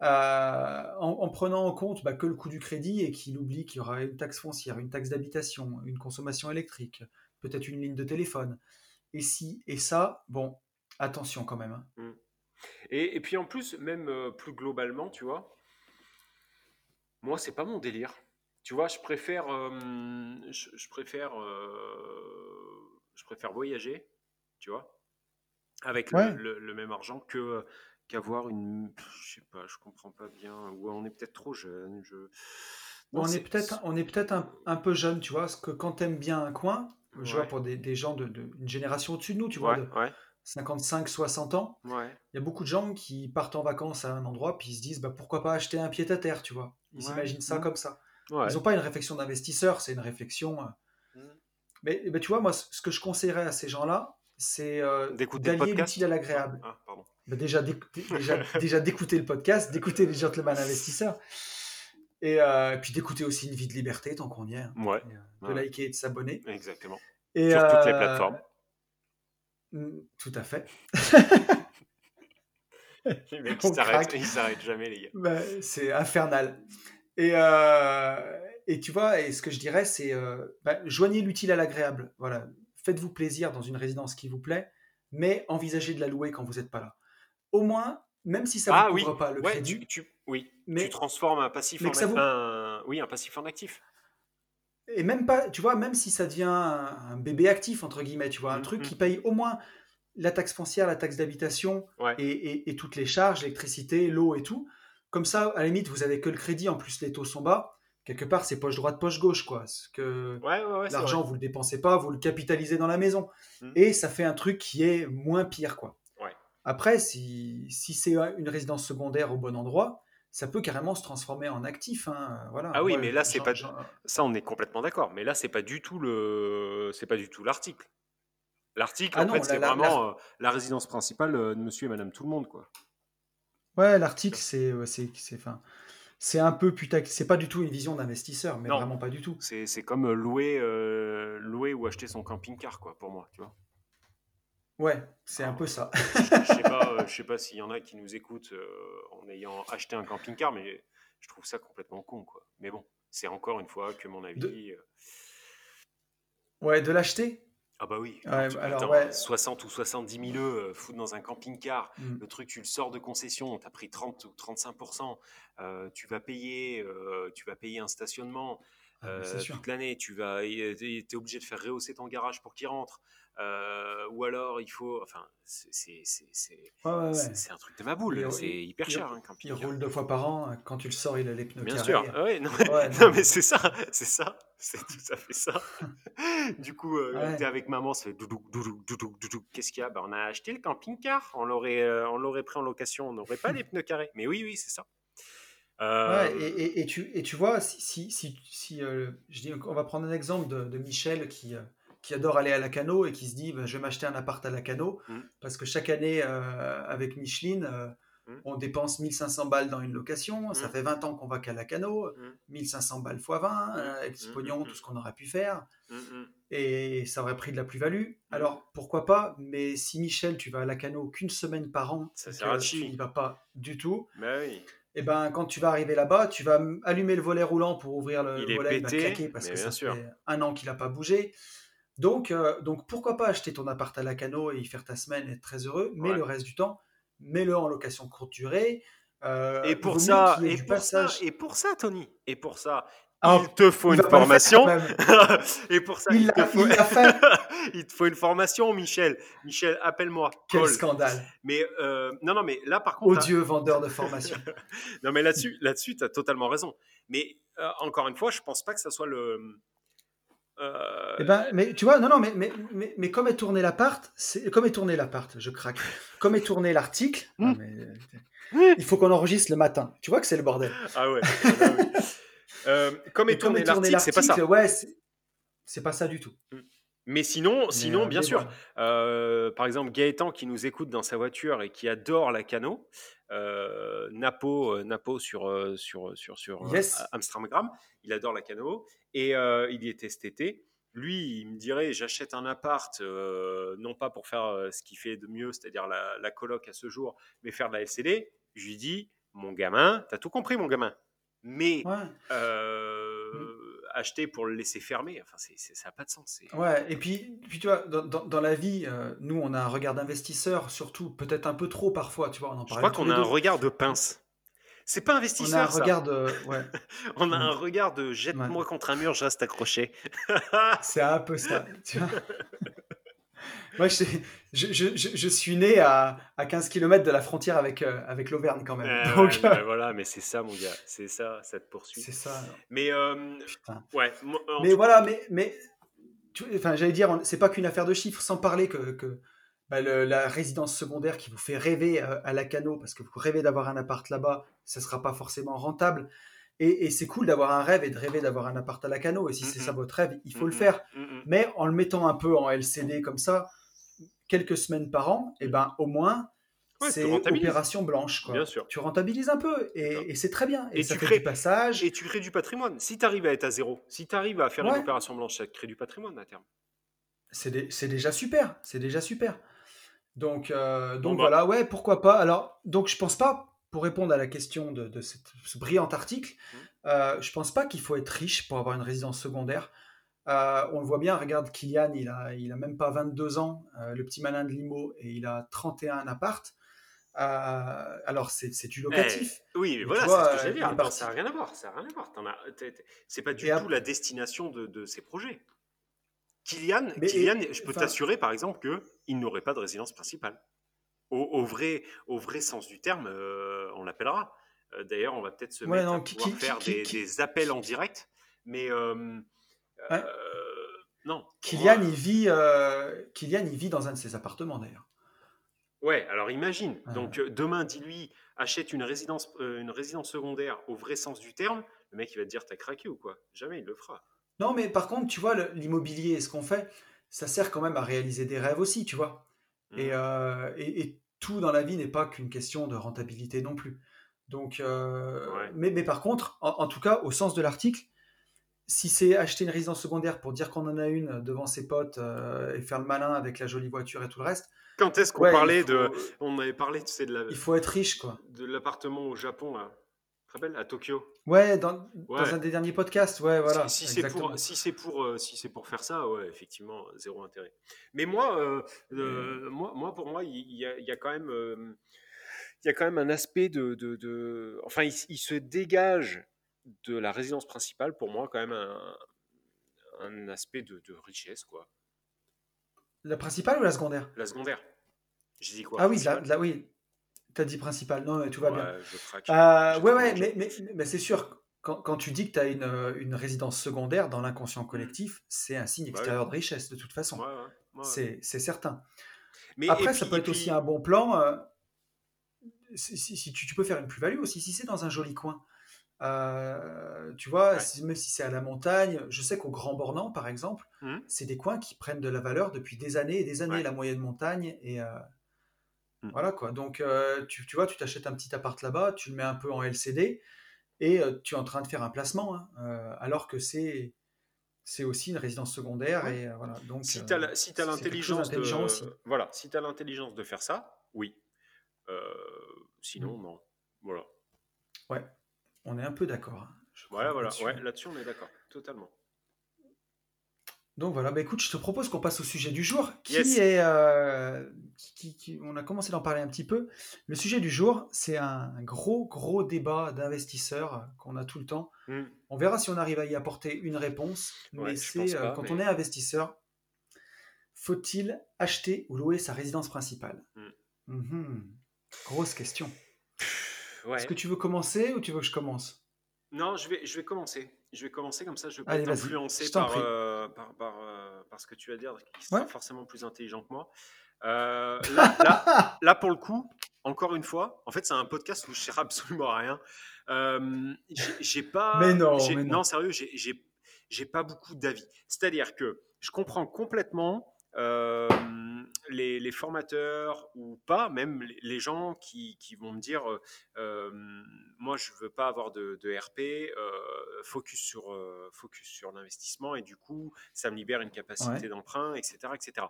euh, en, en prenant en compte bah, que le coût du crédit et qu'il oublie qu'il y aura une taxe foncière, une taxe d'habitation, une consommation électrique, peut-être une ligne de téléphone. Et si et ça, bon, attention quand même. hein. Et, et puis en plus, même euh, plus globalement, tu vois, moi, c'est pas mon délire. Tu vois, je préfère, euh, je, je préfère, euh, je préfère voyager, tu vois, avec le- Ouais. le, le même argent que qu'avoir une, je sais pas, je comprends pas bien, ou on est peut-être trop jeune. Je, Non, on est peut-être on est peut-être un, un peu jeune, tu vois, parce que quand t'aimes bien un coin, je vois pour des, des gens de, de- une génération au-dessus de nous, tu vois, Ouais, de ouais, 55-60 ans, ouais. il y a beaucoup de gens qui partent en vacances à un endroit, puis ils se disent, bah, pourquoi pas acheter un pied-à-terre, tu vois. Ils Ouais. s'imaginent ça Mm. comme ça. ouais. Ils n'ont pas une réflexion d'investisseur, c'est une réflexion... euh, Mm. Mais, mais tu vois, moi, ce que je conseillerais à ces gens-là, c'est euh, d'allier l'utile à l'agréable. Ah. Bah, déjà, d'écouter- déjà, (laughs) déjà d'écouter le podcast, d'écouter les gentlemen investisseurs, et euh, puis d'écouter aussi une vie de liberté tant qu'on y est, hein, et, euh, de liker et de s'abonner. exactement. Et, Sur toutes les plateformes. Mm, Tout à fait. (laughs) Les mecs, on ils s'arrêtent, jamais, les gars. Bah, c'est infernal. Et, euh, et tu vois, et ce que je dirais, c'est euh, bah, joignez l'utile à l'agréable. Voilà, faites-vous plaisir dans une résidence qui vous plaît, mais envisagez de la louer quand vous n'êtes pas là. Au moins, même si ça ne Ah vous oui, couvre pas le ouais, crédit, tu, tu- Oui, Mais- tu transformes un passif, en, vous- un- oui, un passif en actif. Et même pas, tu vois, même si ça devient un, bébé actif, entre guillemets, tu vois, un Mhm, truc mhm. qui paye au moins la taxe foncière, la taxe d'habitation Ouais. et, et- et toutes les charges, l'électricité, l'eau et tout. Comme ça, à la limite, vous avez que le crédit, en plus les taux sont bas. Quelque part, c'est poche droite, poche gauche, quoi. Parce que Ouais, ouais, l'argent, vous le dépensez pas, vous le capitalisez dans la maison. Mhm. Et ça fait un truc qui est moins pire, quoi. Après, si, si c'est une résidence secondaire au bon endroit, ça peut carrément se transformer en actif. hein, Voilà. Ah oui, mais là, c'est pas- Ça, on est complètement d'accord. Mais là, c'est pas du tout le, c'est pas du tout l'article. L'article, Ah en non, fait, c'est vraiment euh, la résidence principale euh, de Monsieur et Madame tout le monde, quoi. Ouais, l'article, c'est, c'est, c'est, un peu putain, c'est pas du tout une vision d'investisseur, mais Non. vraiment pas du tout. C'est, comme euh, louer, euh, louer ou acheter son camping-car, quoi, pour moi, tu vois. Ouais, c'est un peu ça. Je sais pas, euh, je sais pas s'il y en a qui nous écoutent euh, en ayant acheté un camping-car, mais je trouve ça complètement con, quoi. Mais bon, c'est encore une fois que mon avis. De- euh, Ouais, de l'acheter? Ah bah oui. Ouais, tu- alors, attends, ouais. 60 ou 70 000 euh, foutre dans un camping-car. Mm. Le truc, tu le sors de concession, tu as pris 30 ou 35%. euh, tu vas payer, euh, tu vas payer un stationnement Ah, mais euh, c'est toute l'année. Tu vas, es obligé de faire rehausser ton garage pour qu'il rentre. Euh, ou alors, il faut, enfin, c'est, c'est, c'est, c'est- Ouais, ouais, ouais. c'est- c'est un truc de ma boule. C'est hyper il- cher, Il camping-car. roule deux fois par an. Quand tu le sors, il a les pneus Bien carrés. sûr. Ah ouais, non, mais, (laughs) non, mais c'est ça, c'est ça, c'est tout à fait ça. (laughs) Du coup, euh, t'es avec maman, fait doudou, doudou, doudou, doudou. Qu'est-ce qu'il y a? Ben, On a acheté le camping-car, on l'aurait, euh, on l'aurait pris en location, on n'aurait pas les pneus carrés. Mais oui, oui, c'est ça. Euh, Ouais, et, et- et tu, et tu vois, si, si, si, si, euh, je dis, on va prendre un exemple de, de Michel qui, euh, qui adore aller à Lacano et qui se dit, bah, je vais m'acheter un appart à Lacano Mm. parce que chaque année, euh, avec Micheline, euh, Mm. on dépense 1500 balles dans une location. Ça Mm. fait 20 ans qu'on va qu'à Lacano. Mm. 1500 balles x 20, euh, avec ce pognon, tout ce qu'on aurait pu faire. Et ça aurait pris de la plus-value. Alors, pourquoi pas Mais si Michel, tu vas à Lacano qu'une semaine par an, Ça sert à tu n'y vas pas du tout, Ben oui, et ben quand tu vas arriver là-bas, tu vas allumer le volet roulant pour ouvrir le Il est volet, il va pété, claquer parce que ça sûr. fait un an qu'il n'a pas bougé. Donc, euh, donc pourquoi pas acheter ton appart à Lacano et y faire ta semaine et être très heureux, mais Ouais. le reste du temps, mets-le en location courte durée. euh, Et pour ça, et pour passage. ça, et pour ça, Tony, et pour ça, Il te faut une formation. (laughs) et pour ça, Il il, l'a- te faut... il l'a fait. (laughs) il te faut une formation, Michel. Michel, appelle-moi. Quel Call. scandale. Mais euh, non, non, mais là, par contre, Odieux vendeur de (laughs) formation. non, mais là-dessus, là-dessus, tu as totalement raison. Mais euh, encore une fois, je pense pas que ça soit le. euh, Eh ben, mais tu vois, non, non, mais, mais, mais, mais comme est tourné l'appart, c'est comme est tourné l'appart, je craque. Comme est tourné l'article, euh, il faut qu'on enregistre le matin. Tu vois que c'est le bordel. Ah ouais. ah bah oui. Euh, comme est tourné l'article, c'est pas ça. Ouais, c'est- pas ça du tout. Mais sinon, sinon, euh, bien mais sûr. Euh, par exemple, Gaëtan qui nous écoute dans sa voiture et qui adore la cano, euh, Napo, euh, Napo sur, sur, sur, sur Yes. Amstramgram, il adore la cano et il y était cet été. Lui, il me dirait j'achète un appart, non pas pour faire ce qu'il fait de mieux, c'est-à-dire la, la coloc à ce jour, mais faire de la LCD. Je lui dis mon gamin, t'as tout compris, mon gamin? Mais Ouais. euh, acheter pour le laisser fermer, enfin, c'est, c'est- ça n'a pas de sens. c'est- Ouais, et puis, puis tu vois, dans, dans- dans la vie, euh, nous, on a un regard d'investisseur, surtout, peut-être un peu trop parfois, tu vois, on en Je crois qu'on a un regard de pince. C'est pas On a un investisseur, ça. regard de... Ouais, (laughs) On a un regard de jette-moi contre un mur, je reste accroché. (laughs) c'est un peu ça. tu vois. (laughs) Moi, je, je, je, je- je suis né à, à 15 km de la frontière avec, euh, avec l'Auvergne quand même. Euh, Donc, ouais, euh, voilà, mais c'est ça, mon gars. C'est ça, ça te poursuit. c'est ça. Mais, euh, ouais. moi, Mais tout- voilà, mais, mais tu- enfin, j'allais dire, c'est pas qu'une affaire de chiffres, sans parler que, que bah, le- la résidence secondaire qui vous fait rêver à la cano, parce que vous rêvez d'avoir un appart là-bas, ça sera pas forcément rentable. Et, et c'est cool d'avoir un rêve et de rêver d'avoir un appart à la cano. Et si c'est Mhm. ça votre rêve, il faut le Mhm, faire. Mais en le mettant un peu en LCD comme ça, quelques semaines par an, et ben au moins, Ouais, c'est opération blanche. Quoi. Bien sûr. Tu rentabilises un peu et, c'est très bien. Et, Et ça tu fait crées- du passage. Et tu crées du patrimoine. Si tu arrives à être à zéro, si tu arrives à faire Ouais. une opération blanche, ça te crée du patrimoine à terme. C'est dé- c'est déjà super. C'est déjà super. Donc, euh, donc Bon, bah. voilà, ouais, pourquoi pas. Alors, donc je pense pas, pour répondre à la question de, de cette- ce brillant article, Mhm. euh, je pense pas qu'il faut être riche pour avoir une résidence secondaire. Euh, on le voit bien, regarde Kylian, il a, il a même pas 22 ans, euh, le petit malin de Limo, et il a 31 appart. alors, c'est du locatif. Eh, oui, mais, voilà, c'est ce que j'allais dire. ça n'a rien à voir. Ça rien à voir. C'est pas du tout la destination de, de ces projets. Kylian, Kylian je peux t'assurer, par exemple, qu'il n'aurait pas de résidence principale. Au, vrai, au vrai sens du terme, euh, on l'appellera. Euh, d'ailleurs, on va peut-être se mettre à pouvoir faire des, appels en direct. Mais euh, non. Kylian, il vit, Kylian, il vit dans un de ses appartements, d'ailleurs. Ouais, alors imagine. Donc demain, dis-lui, achète une résidence, une résidence secondaire au vrai sens du terme. Le mec, il va te dire, t'as craqué ou quoi? Jamais il le fera. Non, mais par contre, tu vois, l'immobilier, ce qu'on fait, ça sert quand même à réaliser des rêves aussi, tu vois. Mmh. Euh, et, tout dans la vie n'est pas qu'une question de rentabilité non plus. Donc, euh, mais, mais, par contre, en, tout cas, au sens de l'article, si c'est acheter une résidence secondaire pour dire qu'on en a une devant ses potes euh, et faire le malin avec la jolie voiture et tout le reste. Quand est-ce qu'on parlait de. On avait parlé, tu sais, de la. Il faut être riche, quoi. De l'appartement au Japon, là rappelles, à Tokyo. Ouais, dans, un des derniers podcasts, ouais, voilà. Si, c'est pour, si c'est pour, euh, si c'est pour faire ça, ouais, effectivement, zéro intérêt. Mais moi, euh, euh, moi, moi, pour moi, il y, a, quand même, il y a quand même un aspect de, de, enfin, il, se dégage de la résidence principale, pour moi, quand même un, un aspect de, richesse, quoi. La principale ou la secondaire? La secondaire. Je dis quoi? Ah oui, la, oui, T'as dit principal, non, tout va bien. Euh, ouais, ouais, mais, mais, mais c'est sûr, quand, quand, tu dis que tu as une, euh, une, résidence secondaire dans l'inconscient mmh. collectif, c'est un signe bah extérieur de richesse, de toute façon. c'est certain. Mais, Après, ça peut être aussi un bon plan. Euh, si, tu, peux faire une plus-value aussi, si c'est dans un joli coin. tu vois, même si c'est à la montagne, je sais qu'au Grand Bornand, par exemple, mmh. c'est des coins qui prennent de la valeur depuis des années et des années, la moyenne montagne. Et, Mmh. Voilà quoi. Donc, euh, tu, tu, vois, tu t'achètes un petit appart là-bas, tu le mets un peu en LCD et euh, tu es en train de faire un placement, hein, euh, alors que c'est c'est aussi une résidence secondaire et voilà. Donc, si tu as, si l'intelligence de voilà, si as l'intelligence de faire ça, oui. sinon, mmh. non. Voilà. Ouais, on est un peu d'accord. Hein, voilà, voilà. Ouais, là-dessus, on est d'accord, totalement. Donc voilà, bah écoute, je te propose qu'on passe au sujet du jour, qui est, euh, qui, on a commencé d'en parler un petit peu. Le sujet du jour, c'est un gros, gros débat d'investisseurs qu'on a tout le temps. Hmm. On verra si on arrive à y apporter une réponse, mais c'est euh, quand on est investisseur, faut-il acheter ou louer sa résidence principale? Hmm. mhm. Grosse question. Est-ce que tu veux commencer ou tu veux que je commence? Non, je vais, je vais commencer je vais commencer comme ça, je vais pas être influencé par, euh, par, euh, par, ce que tu vas dire, qui sera forcément plus intelligent que moi. Euh, là, (laughs) là, pour le coup, encore une fois, en fait, c'est un podcast où je ne sais absolument rien. j'ai pas. (laughs) Mais non, mais non. non. sérieux, j'ai pas beaucoup d'avis. C'est-à-dire que je comprends complètement les, formateurs ou pas, même les gens qui, vont me dire euh, euh, moi je veux pas avoir de, RP, euh, focus sur, focus sur l'investissement et du coup ça me libère une capacité d'emprunt, etc. etc.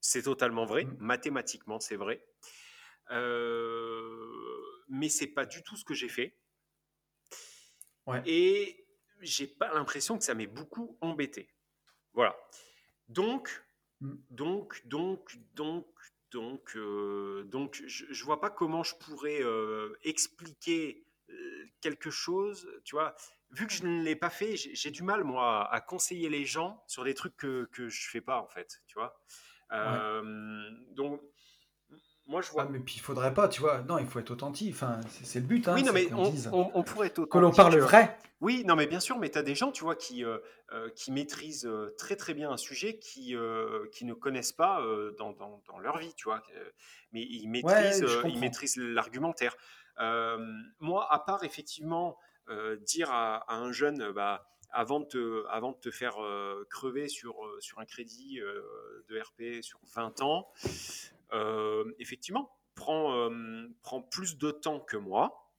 C'est totalement vrai, mmh. mathématiquement c'est vrai, mais c'est pas du tout ce que j'ai fait. Et j'ai pas l'impression que ça m'ait beaucoup embêté. Voilà. Donc. Donc, donc, donc, donc, euh, donc, je, ne vois pas comment je pourrais euh, expliquer euh, quelque chose, tu vois. Vu que je ne l'ai pas fait, j'ai du mal moi à conseiller les gens sur des trucs que que je fais pas en fait, tu vois. Donc moi, je vois. Ah, mais puis il faudrait pas, tu vois. Non, il faut être authentique. Enfin, c'est le but. Hein, oui, non, mais on, pourrait être authentique. Que l'on parle vrai. Oui, non, mais bien sûr, mais tu as des gens, tu vois, qui, euh, euh, qui maîtrisent euh, très très bien un sujet qui, qui ne connaissent pas dans, dans, dans, leur vie, tu vois. Mais ils maîtrisent, ils maîtrisent l'argumentaire. moi, à part effectivement dire à, un jeune, bah, avant de te, avant de te faire crever sur, sur un crédit de RP sur 20 ans, euh, effectivement, prend, euh, prend plus de temps que moi.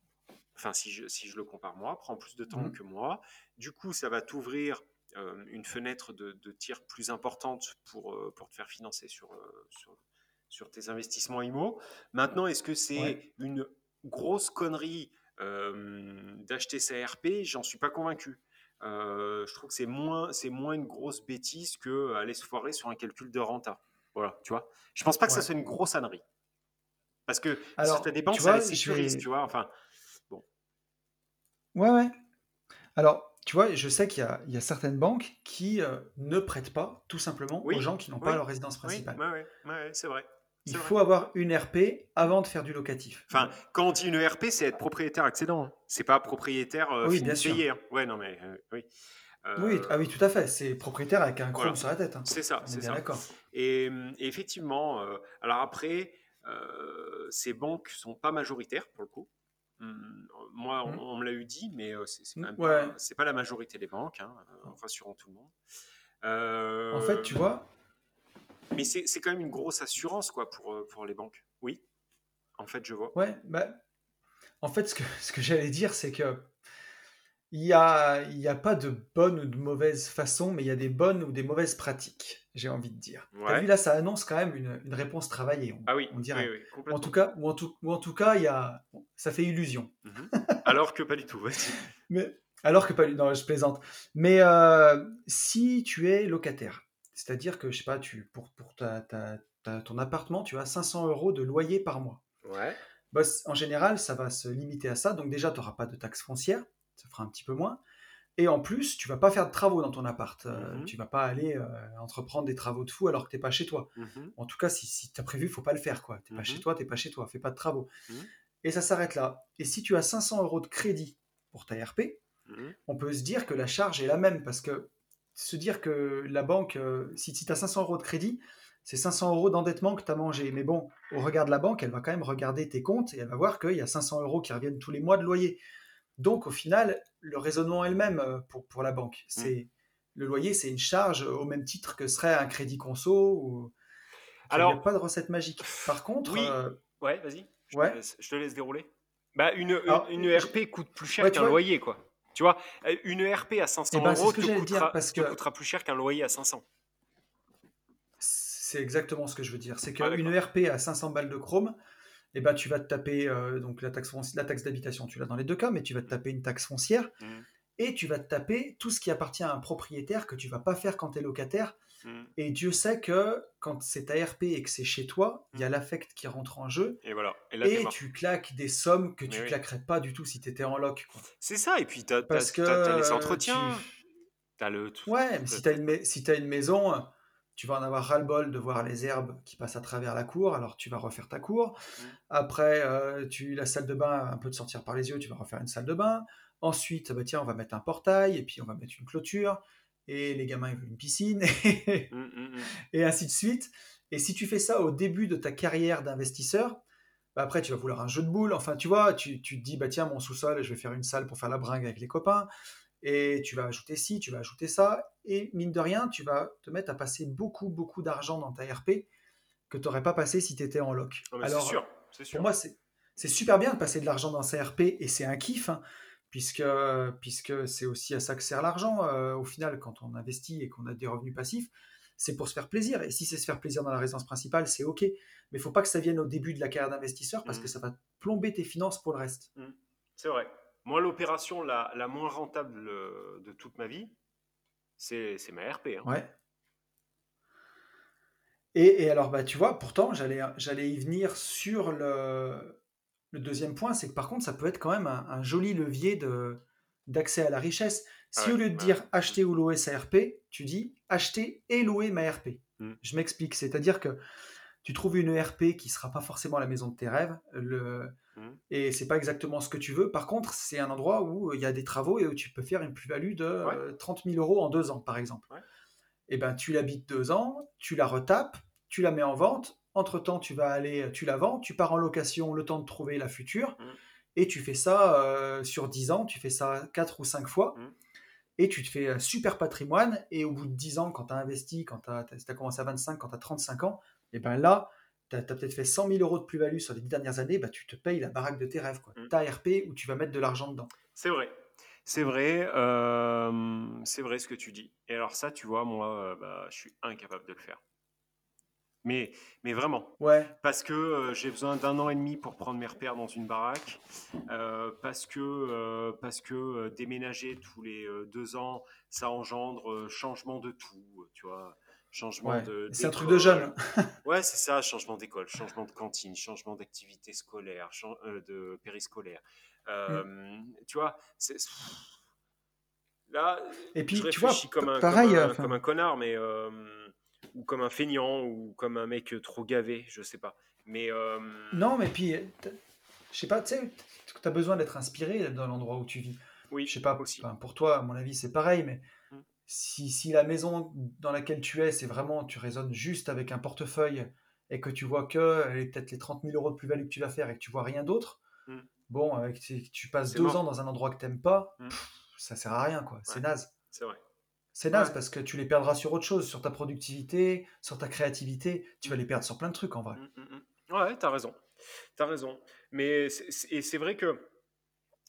Enfin, si je, si je le compare moi, prend plus de temps mmh. que moi. Du coup, ça va t'ouvrir euh, une fenêtre de, tir plus importante pour, pour te faire financer sur, sur, sur tes investissements IMO. Maintenant, est-ce que c'est une grosse connerie d'acheter sa RP J'en suis pas convaincu. je trouve que c'est moins, moins une grosse bêtise que aller se foirer sur un calcul de renta. Voilà, tu vois. Je pense pas que ça soit une grosse ânerie. Parce que Alors, tu as des banques, tu ça les sécurise, vais tu vois. Enfin, bon. ouais, ouais. Alors, tu vois, je sais qu'il y a, il y a certaines banques qui euh, ne prêtent pas, tout simplement, aux Oui, gens qui n'ont pas oui, leur résidence oui, principale. ouais, ouais, ouais, c'est vrai. Il vrai. faut avoir une RP avant de faire du locatif. Enfin, quand on dit une ERP, c'est être propriétaire accédant. hein. C'est pas propriétaire euh, Oui, bien sûr. hein. Ouais, non, mais euh, oui. Oui, ah Euh, oui, tout à fait. C'est propriétaire avec un voilà. chrome sur la tête. hein. C'est ça, c'est ça. d'accord. Et, hum, et effectivement, euh, alors après, euh, ces banques sont pas majoritaires pour le coup. Hum, moi, on, Mm. on me l'a eu dit, mais euh, c'est même Ouais. pas, c'est pas la majorité des banques, hein, euh, rassurons tout le monde. En fait, Euh, tu vois, mais c'est c'est quand même une grosse assurance quoi pour, euh, pour les banques. Oui, en fait, je vois. ouais, bah, en fait, ce que, ce que j'allais dire, c'est que il y a, il y a pas de bonne ou de mauvaise façon, mais il y a des bonnes ou des mauvaises pratiques, j'ai envie de dire. T'as vu, Ouais. là, ça annonce quand même une, une réponse travaillée, on, Ah oui, on oui, dirait. oui, Ou en tout cas, ou en tout, ou en tout cas, il y a, ça fait illusion. Mhm. Alors que pas du tout. vas-y. (laughs) Mais, alors que pas, non, je plaisante. Mais euh, si tu es locataire, c'est-à-dire que, je sais pas, tu, pour, pour ta, ta- ta- ton appartement, tu as 500 euros de loyer par mois. Ouais. Bah, en général, ça va se limiter à ça. Donc déjà, tu n'auras pas de taxes foncières, ça fera un petit peu moins. Et en plus, tu vas pas faire de travaux dans ton appart. Euh, Mhm. Tu vas pas aller euh, entreprendre des travaux de fou alors que tu n'es pas chez toi. Mhm. En tout cas, si, si tu as prévu, faut pas le faire. Tu n'es pas Mhm. chez toi, tu n'es pas chez toi. Fais pas de travaux. Mhm. Et ça s'arrête là. Et si tu as 500 euros de crédit pour ta RP, Mhm. on peut se dire que la charge est la même parce que se dire que la banque, euh, si, si tu as 500 euros de crédit, c'est 500 euros d'endettement que tu as mangé. Mais bon, au regard de la banque, elle va quand même regarder tes comptes et elle va voir qu'il y a 500 euros qui reviennent tous les mois de loyer. Donc au final, le raisonnement est le même euh, pour, pour la banque. C'est Le loyer, c'est une charge au même titre que serait un crédit conso. Ou... Il n'y a Alors, pas de recette magique. Par contre, Oui. euh, ouais, vas-y. Je, Ouais. te laisse- je te laisse dérouler. Bah, une, Alors, ERP coûte plus cher Ouais, qu'un loyer, quoi. Tu vois, euh, une ERP à 500 Eh ben, euros te, dire, coûtera, te plus cher qu'un loyer à 500. C'est exactement ce que je veux dire. C'est Ah, qu'une. ERP à 500 balles de chrome, eh ben, tu vas te taper euh, donc la taxe, la taxe d'habitation, tu l'as dans les deux cas, mais tu vas te taper une taxe foncière Mhm. et tu vas te taper tout ce qui appartient à un propriétaire que tu vas pas faire quand tu es locataire. Mhm. Et Dieu sait que quand c'est ta RP et que c'est chez toi, il y a l'affect qui rentre en jeu Et voilà. Et là, tu claques des sommes que Mais tu oui. claquerais pas du tout si tu étais en loc. C'est ça. Et puis, Parce que t'as- t'as les entretiens. tu- T'as le tout. Ouais, mais si tu as, une, si t'as une maison, tu vas en avoir ras-le-bol de voir les herbes qui passent à travers la cour, alors tu vas refaire ta cour. Mm. Après, euh, tu la salle de bain un peu de sortir par les yeux, tu vas refaire une salle de bain. Ensuite, bah tiens, on va mettre un portail, et puis on va mettre une clôture, et les gamins, ils veulent une piscine, et, mhm, mhm. et ainsi de suite. Et si tu fais ça au début de ta carrière d'investisseur, bah après, tu vas vouloir un jeu de boules. Enfin, tu vois, tu, tu te dis, bah tiens, mon sous-sol, je vais faire une salle pour faire la bringue avec les copains et tu vas ajouter ci, tu vas ajouter ça, et mine de rien, tu vas te mettre à passer beaucoup, beaucoup d'argent dans ta RP que tu n'aurais pas passé si tu étais en loc. Ah, mais Alors, c'est sûr. C'est sûr. pour moi, c'est super bien de passer de l'argent dans sa RP, et c'est un kiff, hein, puisque, puisque c'est aussi à ça que sert l'argent, euh, au final, quand on investit et qu'on a des revenus passifs, c'est pour se faire plaisir. Et si c'est se faire plaisir dans la résidence principale, c'est OK. Mais il faut pas que ça vienne au début de la carrière d'investisseur, parce Mhm. que ça va plomber tes finances pour le reste. C'est vrai. Moi, l'opération la, la moins rentable euh, de toute ma vie, c'est, ma RP. hein. Ouais. Et, et alors, bah, tu vois, pourtant, j'allais, y venir sur le, le deuxième point, c'est que par contre, ça peut être quand même un, un joli levier d'accès à la richesse. Si ouais, au lieu de ouais, dire acheter ou louer sa RP, tu dis acheter et louer ma RP. Mm. Je m'explique, c'est-à-dire que tu trouves une RP qui sera pas forcément la maison de tes rêves, le, Mm. et c'est pas exactement ce que tu veux. Par contre, c'est un endroit où il y a des travaux et où tu peux faire une plus-value de Ouais. euh, 30 000 euros en deux ans, par exemple. Ouais. Et ben, tu l'habites deux ans, tu la retapes, tu la mets en vente. Entre-temps, tu vas aller, tu la vends, tu pars en location le temps de trouver la future. Mm. Et tu fais ça euh, sur 10 ans, tu fais ça quatre ou cinq fois. Mm. Et tu te fais un super patrimoine. Et au bout de 10 ans, quand tu as investi, quand tu as, commencé à 25, quand tu as 35 ans, et ben là, tu as, peut-être fait 100 000 euros de plus-value sur les 10 dernières années, bah, tu te payes la baraque de tes rêves. Quoi. Mm. Ta RP où tu vas mettre de l'argent dedans. C'est vrai. C'est vrai. euh, c'est vrai ce que tu dis. Et alors ça, tu vois, moi, euh, bah, je suis incapable de le faire. Mais, mais vraiment. Ouais, Parce que euh, j'ai besoin d'un an et demi pour prendre mes repères dans une baraque. euh, parce que, euh, parce que déménager tous les deux ans, ça engendre changement de tout. Tu vois, Changement Ouais, de c'est un truc de jeune. (laughs) Ouais, c'est ça, changement d'école, changement de cantine, changement d'activité scolaire, euh, de périscolaire. Mm. Euh, tu vois, c'est là, Et je puis, tu vois, réfléchis comme un, comme pareil, un, comme enfin, un connard, mais euh, ou comme un feignant, ou comme un mec trop gavé, je sais pas. Mais euh, non, mais puis, je sais pas, tu sais, tu as besoin d'être inspiré dans l'endroit où tu vis. Je oui, sais pas, aussi. enfin, pour toi, à mon avis, c'est pareil, mais. Si, si la maison dans laquelle tu es, c'est vraiment, tu raisonnes juste avec un portefeuille et que tu vois que peut-être les 30 000 euros de plus-value que tu vas faire et que tu vois rien d'autre, Mm. bon, avec, tu tu passes deux ans dans un endroit que t'aimes pas, Mm. pff, ça sert à rien, quoi. C'est naze. c'est vrai. C'est naze Ouais. parce que tu les perdras sur autre chose, sur ta productivité, sur ta créativité. Tu vas les perdre sur plein de trucs en vrai. Mm, mm, mm. Ouais, t'as raison. T'as raison. Mais c'est vrai que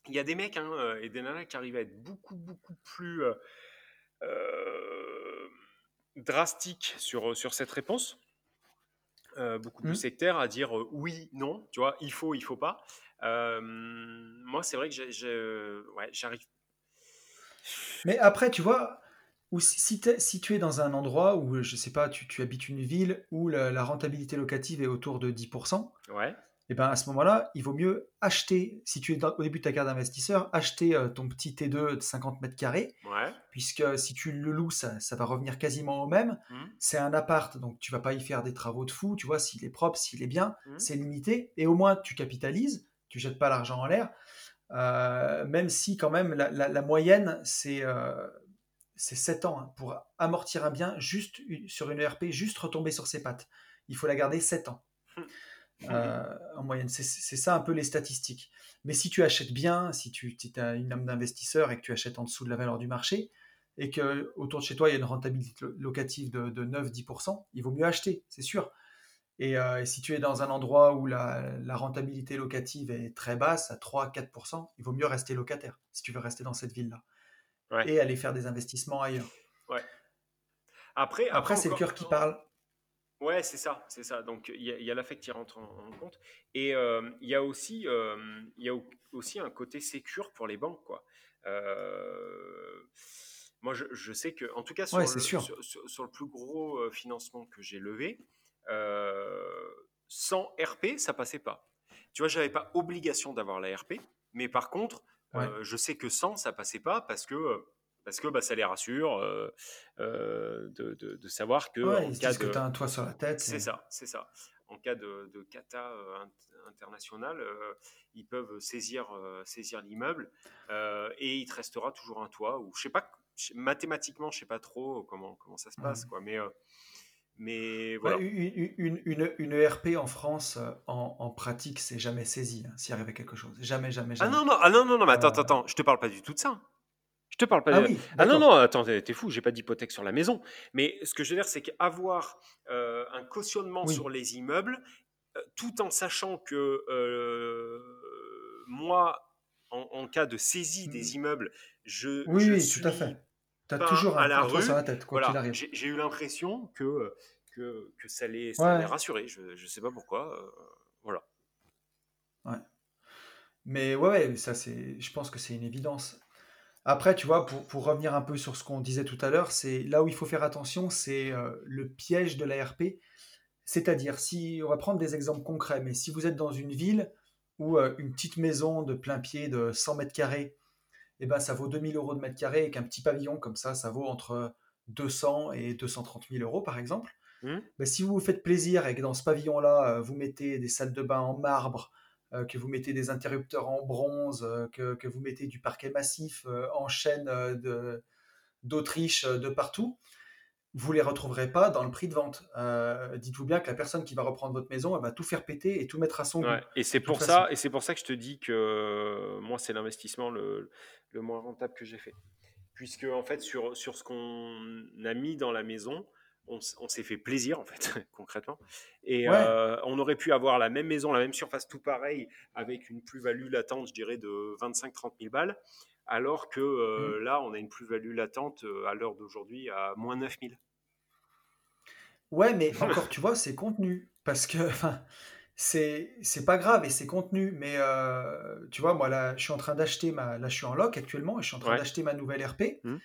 il y a des mecs hein, euh, et des nanas qui arrivent à être beaucoup, beaucoup plus euh, euh, drastiques sur, sur cette réponse, euh, beaucoup plus Hmm. sectaires, à dire euh, oui, non, tu vois, il faut, il faut pas. Euh, moi, c'est vrai que ouais, j'arrive. Mais après, tu vois, ou si, tu es dans un endroit où, je sais pas, tu, tu habites une ville où la, la rentabilité locative est autour de 10%, Ouais, et ben à ce moment-là, il vaut mieux acheter, si tu es dans- au début de ta carte d'investisseur, acheter euh, ton petit T2 de 50 mètres carrés, ouais. puisque si tu le loues, ça, ça va revenir quasiment au même. hmm, C'est un appart, donc tu vas pas y faire des travaux de fou, tu vois, s'il est propre, s'il est bien, hmm. c'est limité, et au moins tu capitalises, tu jettes pas l'argent en l'air, euh, même si quand même la, la- la moyenne c'est euh, c'est 7 ans hein, pour amortir un bien juste sur une ERP, juste retomber sur ses pattes. Il faut la garder 7 ans euh, en moyenne. C'est- ça un peu les statistiques. Mais si tu achètes bien, si tu as une âme d'investisseur et que tu achètes en dessous de la valeur du marché, et que autour de chez toi il y a une rentabilité lo- locative de, de 9-10%, il vaut mieux acheter, c'est sûr. Et, euh, et si tu es dans un endroit où la, la rentabilité locative est très basse, à 3-4%, il vaut mieux rester locataire si tu veux rester dans cette ville-là. Ouais. Et aller faire des investissements ailleurs. Ouais. Après, Après, après c'est le cœur qui parle. Ouais, c'est ça, c'est ça. Donc il y a, a l'affect qui rentre en, en compte. Et euh, il y a aussi, euh, il y a au- aussi un côté sécure pour les banques, quoi. Euh, moi, je, je sais que, en tout cas, sur, Ouais, le, c'est sûr. sur, sur- sur le plus gros financement que j'ai levé, sans RP, ça passait pas. Tu vois, j'avais pas obligation d'avoir la RP, mais par contre, Ouais. je sais que sans, ça passait pas parce que parce que bah, ça les rassure euh, euh, de, de- de savoir que Ouais, en cas disent que de tu as un toit sur la tête. c'est et- ça, c'est ça. En cas de, de cata int- internationale, ils peuvent saisir, saisir l'immeuble et il te restera toujours un toit. Ou je sais pas, mathématiquement, je sais pas trop comment comment ça se passe, Mhm. quoi. Mais mais voilà. une, une, une, une ERP en France, en, en pratique, c'est jamais saisi hein, s'il arrivait quelque chose. Jamais, jamais, Ah jamais. non non ah non non non, mais attends Euh, attends attends, je te parle pas du tout de ça. Je te parle pas. Ah de- oui, Ah non, non, attends, t'es fou, j'ai pas d'hypothèque sur la maison. Mais ce que je veux dire, c'est qu'avoir euh, un cautionnement Oui. sur les immeubles, euh, tout en sachant que euh, moi, en, en cas de saisie des immeubles, je, Oui, je oui, suis tout à fait. Tu as pas toujours à un, la un toit sur rue. la tête, quoi Voilà, j'ai eu l'impression que, que, que ça les, ça les rassurait. Je, je sais pas pourquoi. euh, voilà. ouais. Mais ouais, ça, c'est, je pense que c'est une évidence. Après, tu vois, pour, pour revenir un peu sur ce qu'on disait tout à l'heure, c'est là où il faut faire attention, c'est euh, le piège de l'ARP. C'est-à-dire, si on va prendre des exemples concrets, mais si vous êtes dans une ville où euh, une petite maison de plein pied de 100 mètres carrés, eh ben, ça vaut 2000 euros de mètre carré, et qu'un petit pavillon comme ça, ça vaut entre 200 et 230 000 euros, par exemple. Hmm Ben, si vous vous faites plaisir et que dans ce pavillon-là, euh, vous mettez des salles de bain en marbre, que vous mettez des interrupteurs en bronze, euh, que, que vous mettez du parquet massif euh, en euh, de- d'Autriche euh, de partout, vous les retrouverez pas dans le prix de vente. Euh, Dites-vous bien que la personne qui va reprendre votre maison, elle va tout faire péter et tout mettre à son Ouais, goût, et c'est pour façon. ça, et c'est pour ça que je te dis que euh, moi, c'est l'investissement le, le moins rentable que j'ai fait. Puisque, en fait, sur, sur ce qu'on a mis dans la maison, on, s'est fait plaisir, en fait, (laughs) concrètement. Et Ouais, euh, on aurait pu avoir la même maison, la même surface, tout pareil, avec une plus-value latente, je dirais, de 25-30 000 balles, alors que Mm. euh, là, on a une plus-value latente à l'heure d'aujourd'hui à moins 9 000. ouais, mais (laughs) encore, tu vois, c'est contenu. Parce que, c'est c'est pas grave et c'est contenu. Mais euh, tu vois, moi, là, je suis en train d'acheter ma. Là, je suis en loc actuellement et je suis en train Ouais. d'acheter ma nouvelle RP. Hmm.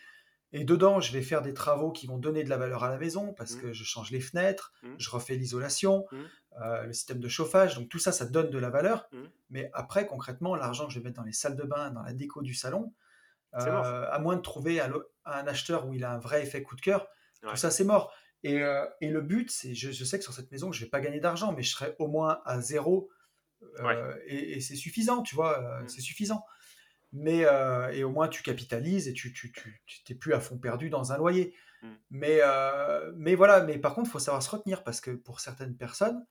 Et dedans, je vais faire des travaux qui vont donner de la valeur à la maison parce Mhm. que je change les fenêtres, Mhm. je refais l'isolation, Mhm. euh, le système de chauffage. Donc tout ça, ça donne de la valeur. Mais après, concrètement, l'argent que je vais mettre dans les salles de bain, dans la déco du salon, euh, à moins de trouver un, acheteur où il a un vrai effet coup de cœur, Ouais. tout ça, c'est mort. Et, euh, et le but, c'est, je, je sais que sur cette maison, je vais pas gagner d'argent, mais je serai au moins à zéro. Ouais. et, et c'est suffisant, tu vois, c'est suffisant. Mais euh, et au moins tu capitalises et tu tu t'es plus à fond perdu dans un loyer. Mm. Mais euh, mais voilà. Mais par contre, faut savoir se retenir parce que pour certaines personnes,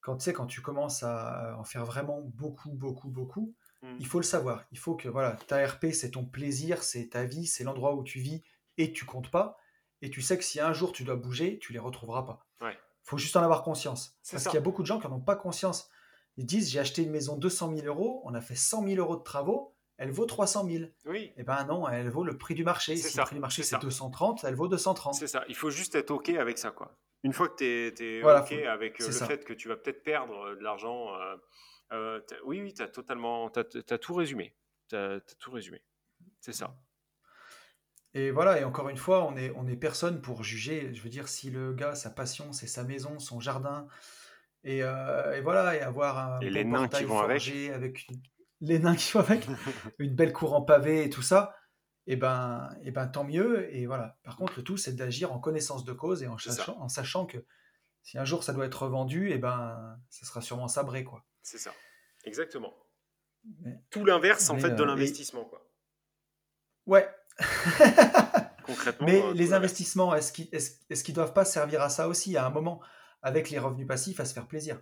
quand tu sais quand tu commences à en faire vraiment beaucoup beaucoup beaucoup, Mm. il faut le savoir. Il faut que voilà, ta RP c'est ton plaisir, c'est ta vie, c'est l'endroit où tu vis et tu comptes pas. Et tu sais que si un jour tu dois bouger, tu les retrouveras pas. Ouais. Faut juste en avoir conscience. Parce qu'il y a beaucoup de gens qui n'en ont pas conscience. Ils disent j'ai acheté une maison 200 000 euros, on a fait 100 000 euros de travaux, elle vaut 300 000. Oui, Eh ben non, elle vaut le prix du marché. C'est Si ça, le prix du marché c'est c'est ça. 230, elle vaut 230. c'est ça. Il faut juste être OK avec ça, quoi. Une fois que tu es, Voilà, OK faut- avec euh, le ça. fait que tu vas peut-être perdre euh, de l'argent, euh, euh, oui, oui, tu as totalement, tout résumé. Tu as, tout résumé. C'est ça. Et voilà, et encore une fois, on est, on est personne pour juger. Je veux dire, si le gars, sa passion, c'est sa maison, son jardin, et, euh, et voilà, et avoir un Et beau les nains qui vont avec. forgé avec une- les nains qui vont avec, (laughs) une belle cour en pavé et tout ça, et ben, et ben tant mieux. Et voilà. Par contre, le tout, c'est d'agir en connaissance de cause et en sachant, en sachant que si un jour ça doit être revendu, et ben, ça sera sûrement sabré, quoi. C'est ça. Exactement. Mais- Tout l'inverse, en fait, de euh, et- l'investissement, quoi. Ouais. (laughs) Concrètement. Mais euh, les investissements, est-ce qu'ils est-ce, est-ce qu'ils doivent pas servir à ça aussi, à un moment, avec les revenus passifs, à se faire plaisir?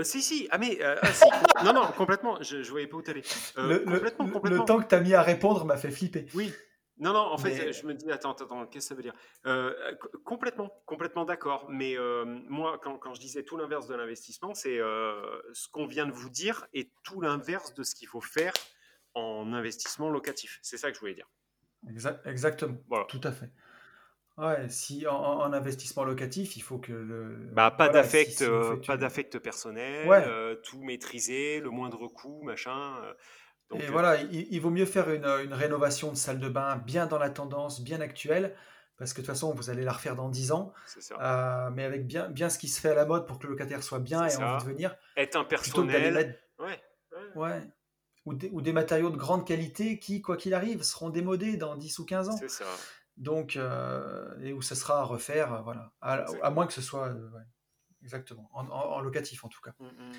Euh, si, si. Ah, mais. euh, ah, si. (laughs) non, non, complètement. Je, je voyais pas où t'allais. Euh, le, complètement, le- complètement. le temps que tu as mis à répondre m'a fait flipper. Oui. Non, non, en fait, Mais- je me dis, attends, attends, qu'est-ce que ça veut dire? Euh, co- Complètement, complètement d'accord. Mais euh, moi, quand, quand je disais tout l'inverse de l'investissement, c'est euh, ce qu'on vient de vous dire et tout l'inverse de ce qu'il faut faire en investissement locatif. C'est ça que je voulais dire. Exa- exactement, Voilà. tout à fait. Ouais, si en, en- en investissement locatif, il faut que le. Bah, pas voilà, d'affect, si- si vous euh, pas d'affect personnel, Ouais. euh, tout maîtriser, le moindre coût, machin. euh, donc, Et voilà, il, il vaut mieux faire une, une rénovation de salle de bain bien dans la tendance, bien actuelle, parce que de toute façon, vous allez la refaire dans 10 ans, c'est ça. euh, mais avec bien, bien ce qui se fait à la mode pour que le locataire soit bien et ça. envie de venir, Être impersonnel. mettre Ouais. ouais. Ouais. Ou des, ou des matériaux de grande qualité qui, quoi qu'il arrive, seront démodés dans 10 ou 15 ans. C'est ça. Donc, euh, et où ça sera à refaire, euh, voilà. À, moins que ce soit, euh, ouais, exactement, en, en- en locatif en tout cas. Mm, mm.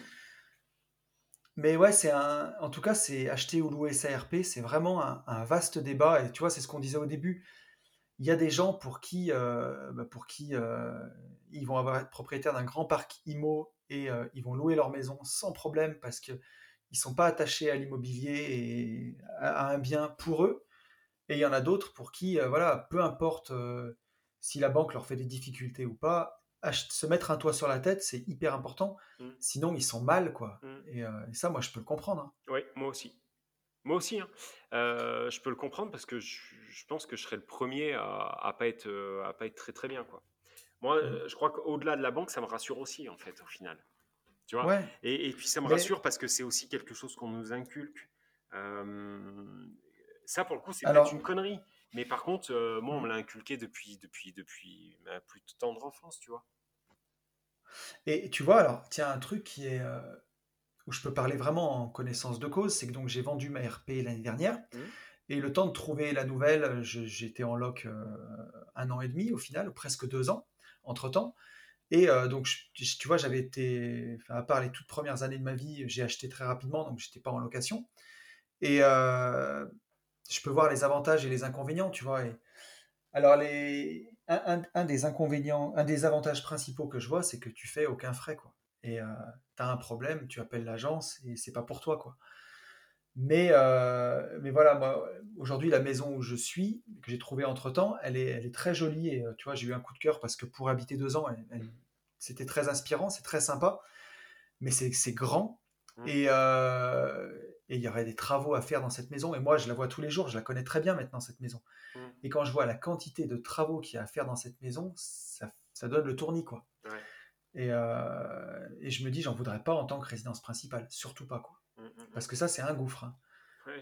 Mais ouais, c'est un, en tout cas, c'est acheter ou louer sa RP, c'est vraiment un, un vaste débat. Et tu vois, c'est ce qu'on disait au début. Il y a des gens pour qui, euh, bah, pour qui euh, ils vont avoir être propriétaires d'un grand parc IMO et euh, ils vont louer leur maison sans problème parce que ils sont pas attachés à l'immobilier et à, à un bien pour eux. Et il y en a d'autres pour qui, euh, voilà, peu importe euh, si la banque leur fait des difficultés ou pas, se mettre un toit sur la tête, c'est hyper important. Mm. Sinon, ils sont mal, quoi. Mm. Et, euh, et ça, moi, je peux le comprendre. hein. Oui, moi aussi. Moi aussi, hein. Je peux le comprendre parce que je, je pense que je serais le premier à, à pas être à pas être très très bien quoi. Moi, Mm. je crois qu'au-delà de la banque, ça me rassure aussi en fait au final. Tu vois? Ouais, Et, et puis ça me Mais- rassure parce que c'est aussi quelque chose qu'on nous inculque. Euh, ça pour le coup, c'est Alors- peut-être une connerie. Mais par contre, euh, moi, on me l'a inculqué depuis depuis depuis ma plus tendre enfance, tu vois. Et tu vois, alors, tiens, un truc qui est euh, où je peux parler vraiment en connaissance de cause, c'est que donc j'ai vendu ma RP l'année dernière. Mhm. Et le temps de trouver la nouvelle, j'étais en loc euh, un an et demi au final, ou presque deux ans entre temps. Et euh, donc, je- tu vois, j'avais été, enfin, à part les toutes premières années de ma vie, j'ai acheté très rapidement, donc j'étais pas en location. Et je peux voir les avantages et les inconvénients, tu vois. Et, alors, les, un, un- un des inconvénients, un des avantages principaux que je vois, c'est que tu fais aucun frais, quoi. Et tu as un problème, tu appelles l'agence et c'est pas pour toi, quoi. Mais, euh, mais voilà, moi, aujourd'hui, la maison où je suis, que j'ai trouvée entre temps, elle est, elle est très jolie. Et euh, tu vois, j'ai eu un coup de cœur parce que pour habiter deux ans, elle- elle- c'était très inspirant, c'est très sympa. Mais c'est grand. Mhm. Et euh, et il y aurait des travaux à faire dans cette maison. Et moi, je la vois tous les jours, je la connais très bien maintenant, cette maison. Mhm. Et quand je vois la quantité de travaux qu'il y a à faire dans cette maison, ça, ça donne le tournis, quoi. Ouais. Et, euh, et je me dis, j'en voudrais pas en tant que résidence principale, surtout pas, quoi. Mm, mm, mm. Parce que ça, c'est un gouffre. hein.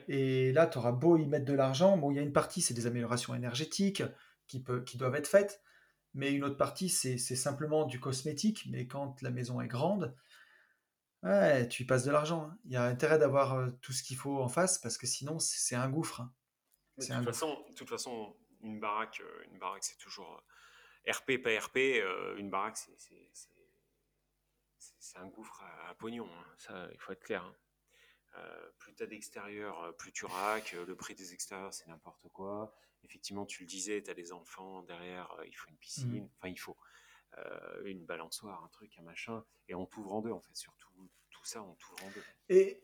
Et là, tu auras beau y mettre de l'argent. Bon, il y a une partie, c'est des améliorations énergétiques qui, peut, qui doivent être faites. Mais une autre partie, c'est simplement du cosmétique. Mais quand la maison est grande, ouais, tu y passes de l'argent. hein. Il y a intérêt d'avoir euh, tout ce qu'il faut en face parce que sinon, c'est c'est un gouffre. hein. Mais de toute gouffre. façon, de toute façon, une baraque, euh, une baraque, c'est toujours euh, RP, pas RP. euh, une baraque, c'est c'est- c'est- c'est- c'est un gouffre à, à pognon. hein. Ça, il faut être clair. hein. Euh, plus tu as d'extérieur, euh, plus tu raques. Euh, Le prix des extérieurs, c'est n'importe quoi. Effectivement, tu le disais, tu as les enfants derrière, euh, il faut une piscine. Mhm. Enfin, il faut euh, une balançoire, un truc, un machin. Et on t'ouvre en deux, en fait. Surtout, tout ça, on t'ouvre en deux. Et,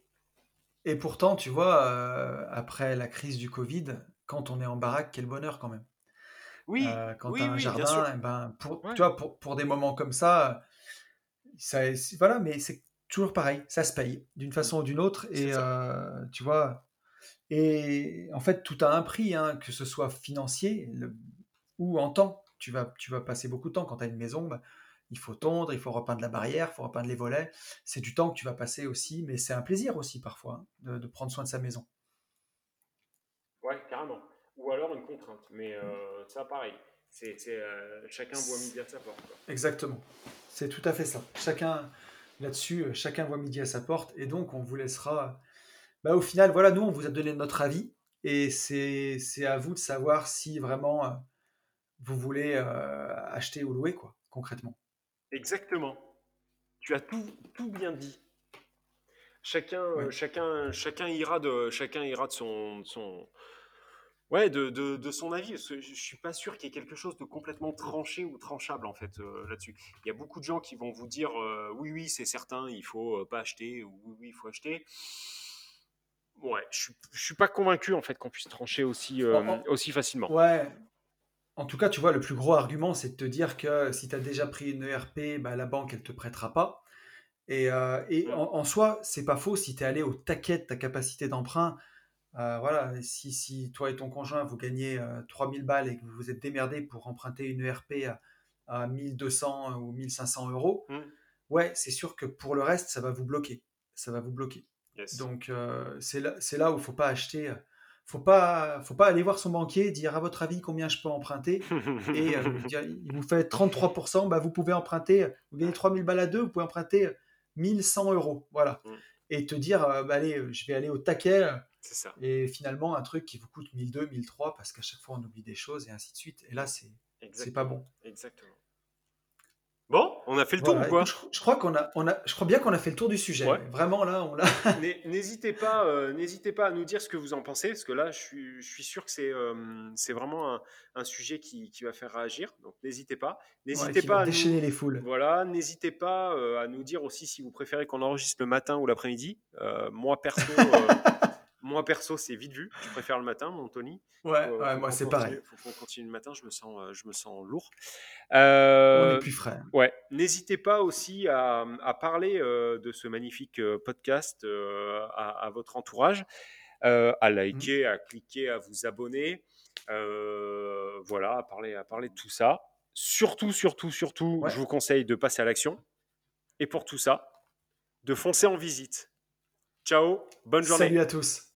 et pourtant, tu vois, euh, après la crise du Covid, quand on est en baraque, quel bonheur quand même. Oui, Euh, quand oui, tu as un oui, jardin, eh ben, pour, Ouais. tu vois, pour, pour des moments comme ça, ça c'est- voilà, mais c'est toujours pareil, ça se paye d'une façon ou d'une autre. Et euh, tu vois, et en fait, tout a un prix, hein, que ce soit financier le- ou en temps. Tu vas, tu vas passer beaucoup de temps quand tu as une maison. bah, il faut tondre, il faut repeindre la barrière, il faut repeindre les volets. C'est du temps que tu vas passer aussi, mais c'est un plaisir aussi parfois hein, de, de prendre soin de sa maison. Ouais, carrément. Ou alors une contrainte. Mais euh, ça, pareil. C'est, euh, chacun voit midi à sa porte. quoi. Exactement. C'est tout à fait ça. Chacun, là-dessus, euh, chacun voit midi à sa porte. Et donc, on vous laissera. Bah, au final, voilà, nous, on vous a donné notre avis. Et c'est c'est à vous de savoir si vraiment vous voulez euh, acheter ou louer, quoi, concrètement. Exactement. Tu as tout, tout bien dit. Chacun, euh, Ouais. chacun, chacun ira de, chacun ira de son, de son, ouais, de, de, de son avis. Je suis pas sûr qu'il y ait quelque chose de complètement tranché ou tranchable en fait euh, là-dessus. Il y a beaucoup de gens qui vont vous dire euh, oui, oui, c'est certain, il faut pas acheter ou oui, oui, il faut acheter. Ouais, je je suis pas convaincu en fait qu'on puisse trancher aussi, euh, aussi facilement. ouais. En tout cas, tu vois, le plus gros argument, c'est de te dire que si tu as déjà pris une ERP, bah, la banque, elle te prêtera pas. Et, euh, et en, en soi, c'est pas faux si tu es allé au taquet de ta capacité d'emprunt. euh, voilà, si, si toi et ton conjoint, vous gagnez euh, 3000 balles et que vous vous êtes démerdé pour emprunter une ERP à, à 1200 ou 1500 euros, Mm. ouais, c'est sûr que pour le reste, ça va vous bloquer. Ça va vous bloquer. Yes. Donc, euh, c'est là, là où il faut pas acheter. Faut pas, faut pas aller voir son banquier, dire à votre avis combien je peux emprunter (laughs) et euh, dire, il vous fait 33%, bah, vous pouvez emprunter, vous gagnez 3000 balles à deux, vous pouvez emprunter 1100 euros. Voilà. Mm. Et te dire, euh, bah, allez, je vais aller au taquet, euh, c'est ça. et finalement, un truc qui vous coûte 1002, 1003, parce qu'à chaque fois, on oublie des choses, et ainsi de suite. Et là, c'est pas bon. Exactement. On a fait le tour Voilà. ou quoi Écoute, je, je crois qu'on a, on a, je crois bien qu'on a fait le tour du sujet. Ouais. Vraiment, là, on l'a. (laughs) N'hé- N'hésitez pas, euh, n'hésitez pas à nous dire ce que vous en pensez, parce que là, je suis, je suis sûr que c'est euh, c'est vraiment un, un sujet qui, qui va faire réagir. Donc, n'hésitez pas. Ouais, N'hésitez qui pas nous, déchaîner les foules. voilà, n'hésitez pas euh, à nous dire aussi si vous préférez qu'on enregistre le matin ou l'après-midi. Euh, moi perso, euh, (laughs) moi perso, c'est vite vu. Je préfère le matin, mon Tony. Ouais, Faut- ouais, faut moi, c'est pareil. Faut qu'on continue le matin. Je me sens, euh, je me sens lourd. On Euh, est plus frais. Ouais, n'hésitez pas aussi à, à parler euh, de ce magnifique euh, podcast euh, à, à votre entourage, euh, à liker, à cliquer, à vous abonner. Euh, voilà, à parler, à parler de tout ça. Surtout, surtout, surtout, Ouais. je vous conseille de passer à l'action. Et pour tout ça, de foncer en visite. Ciao, bonne journée. Salut à tous.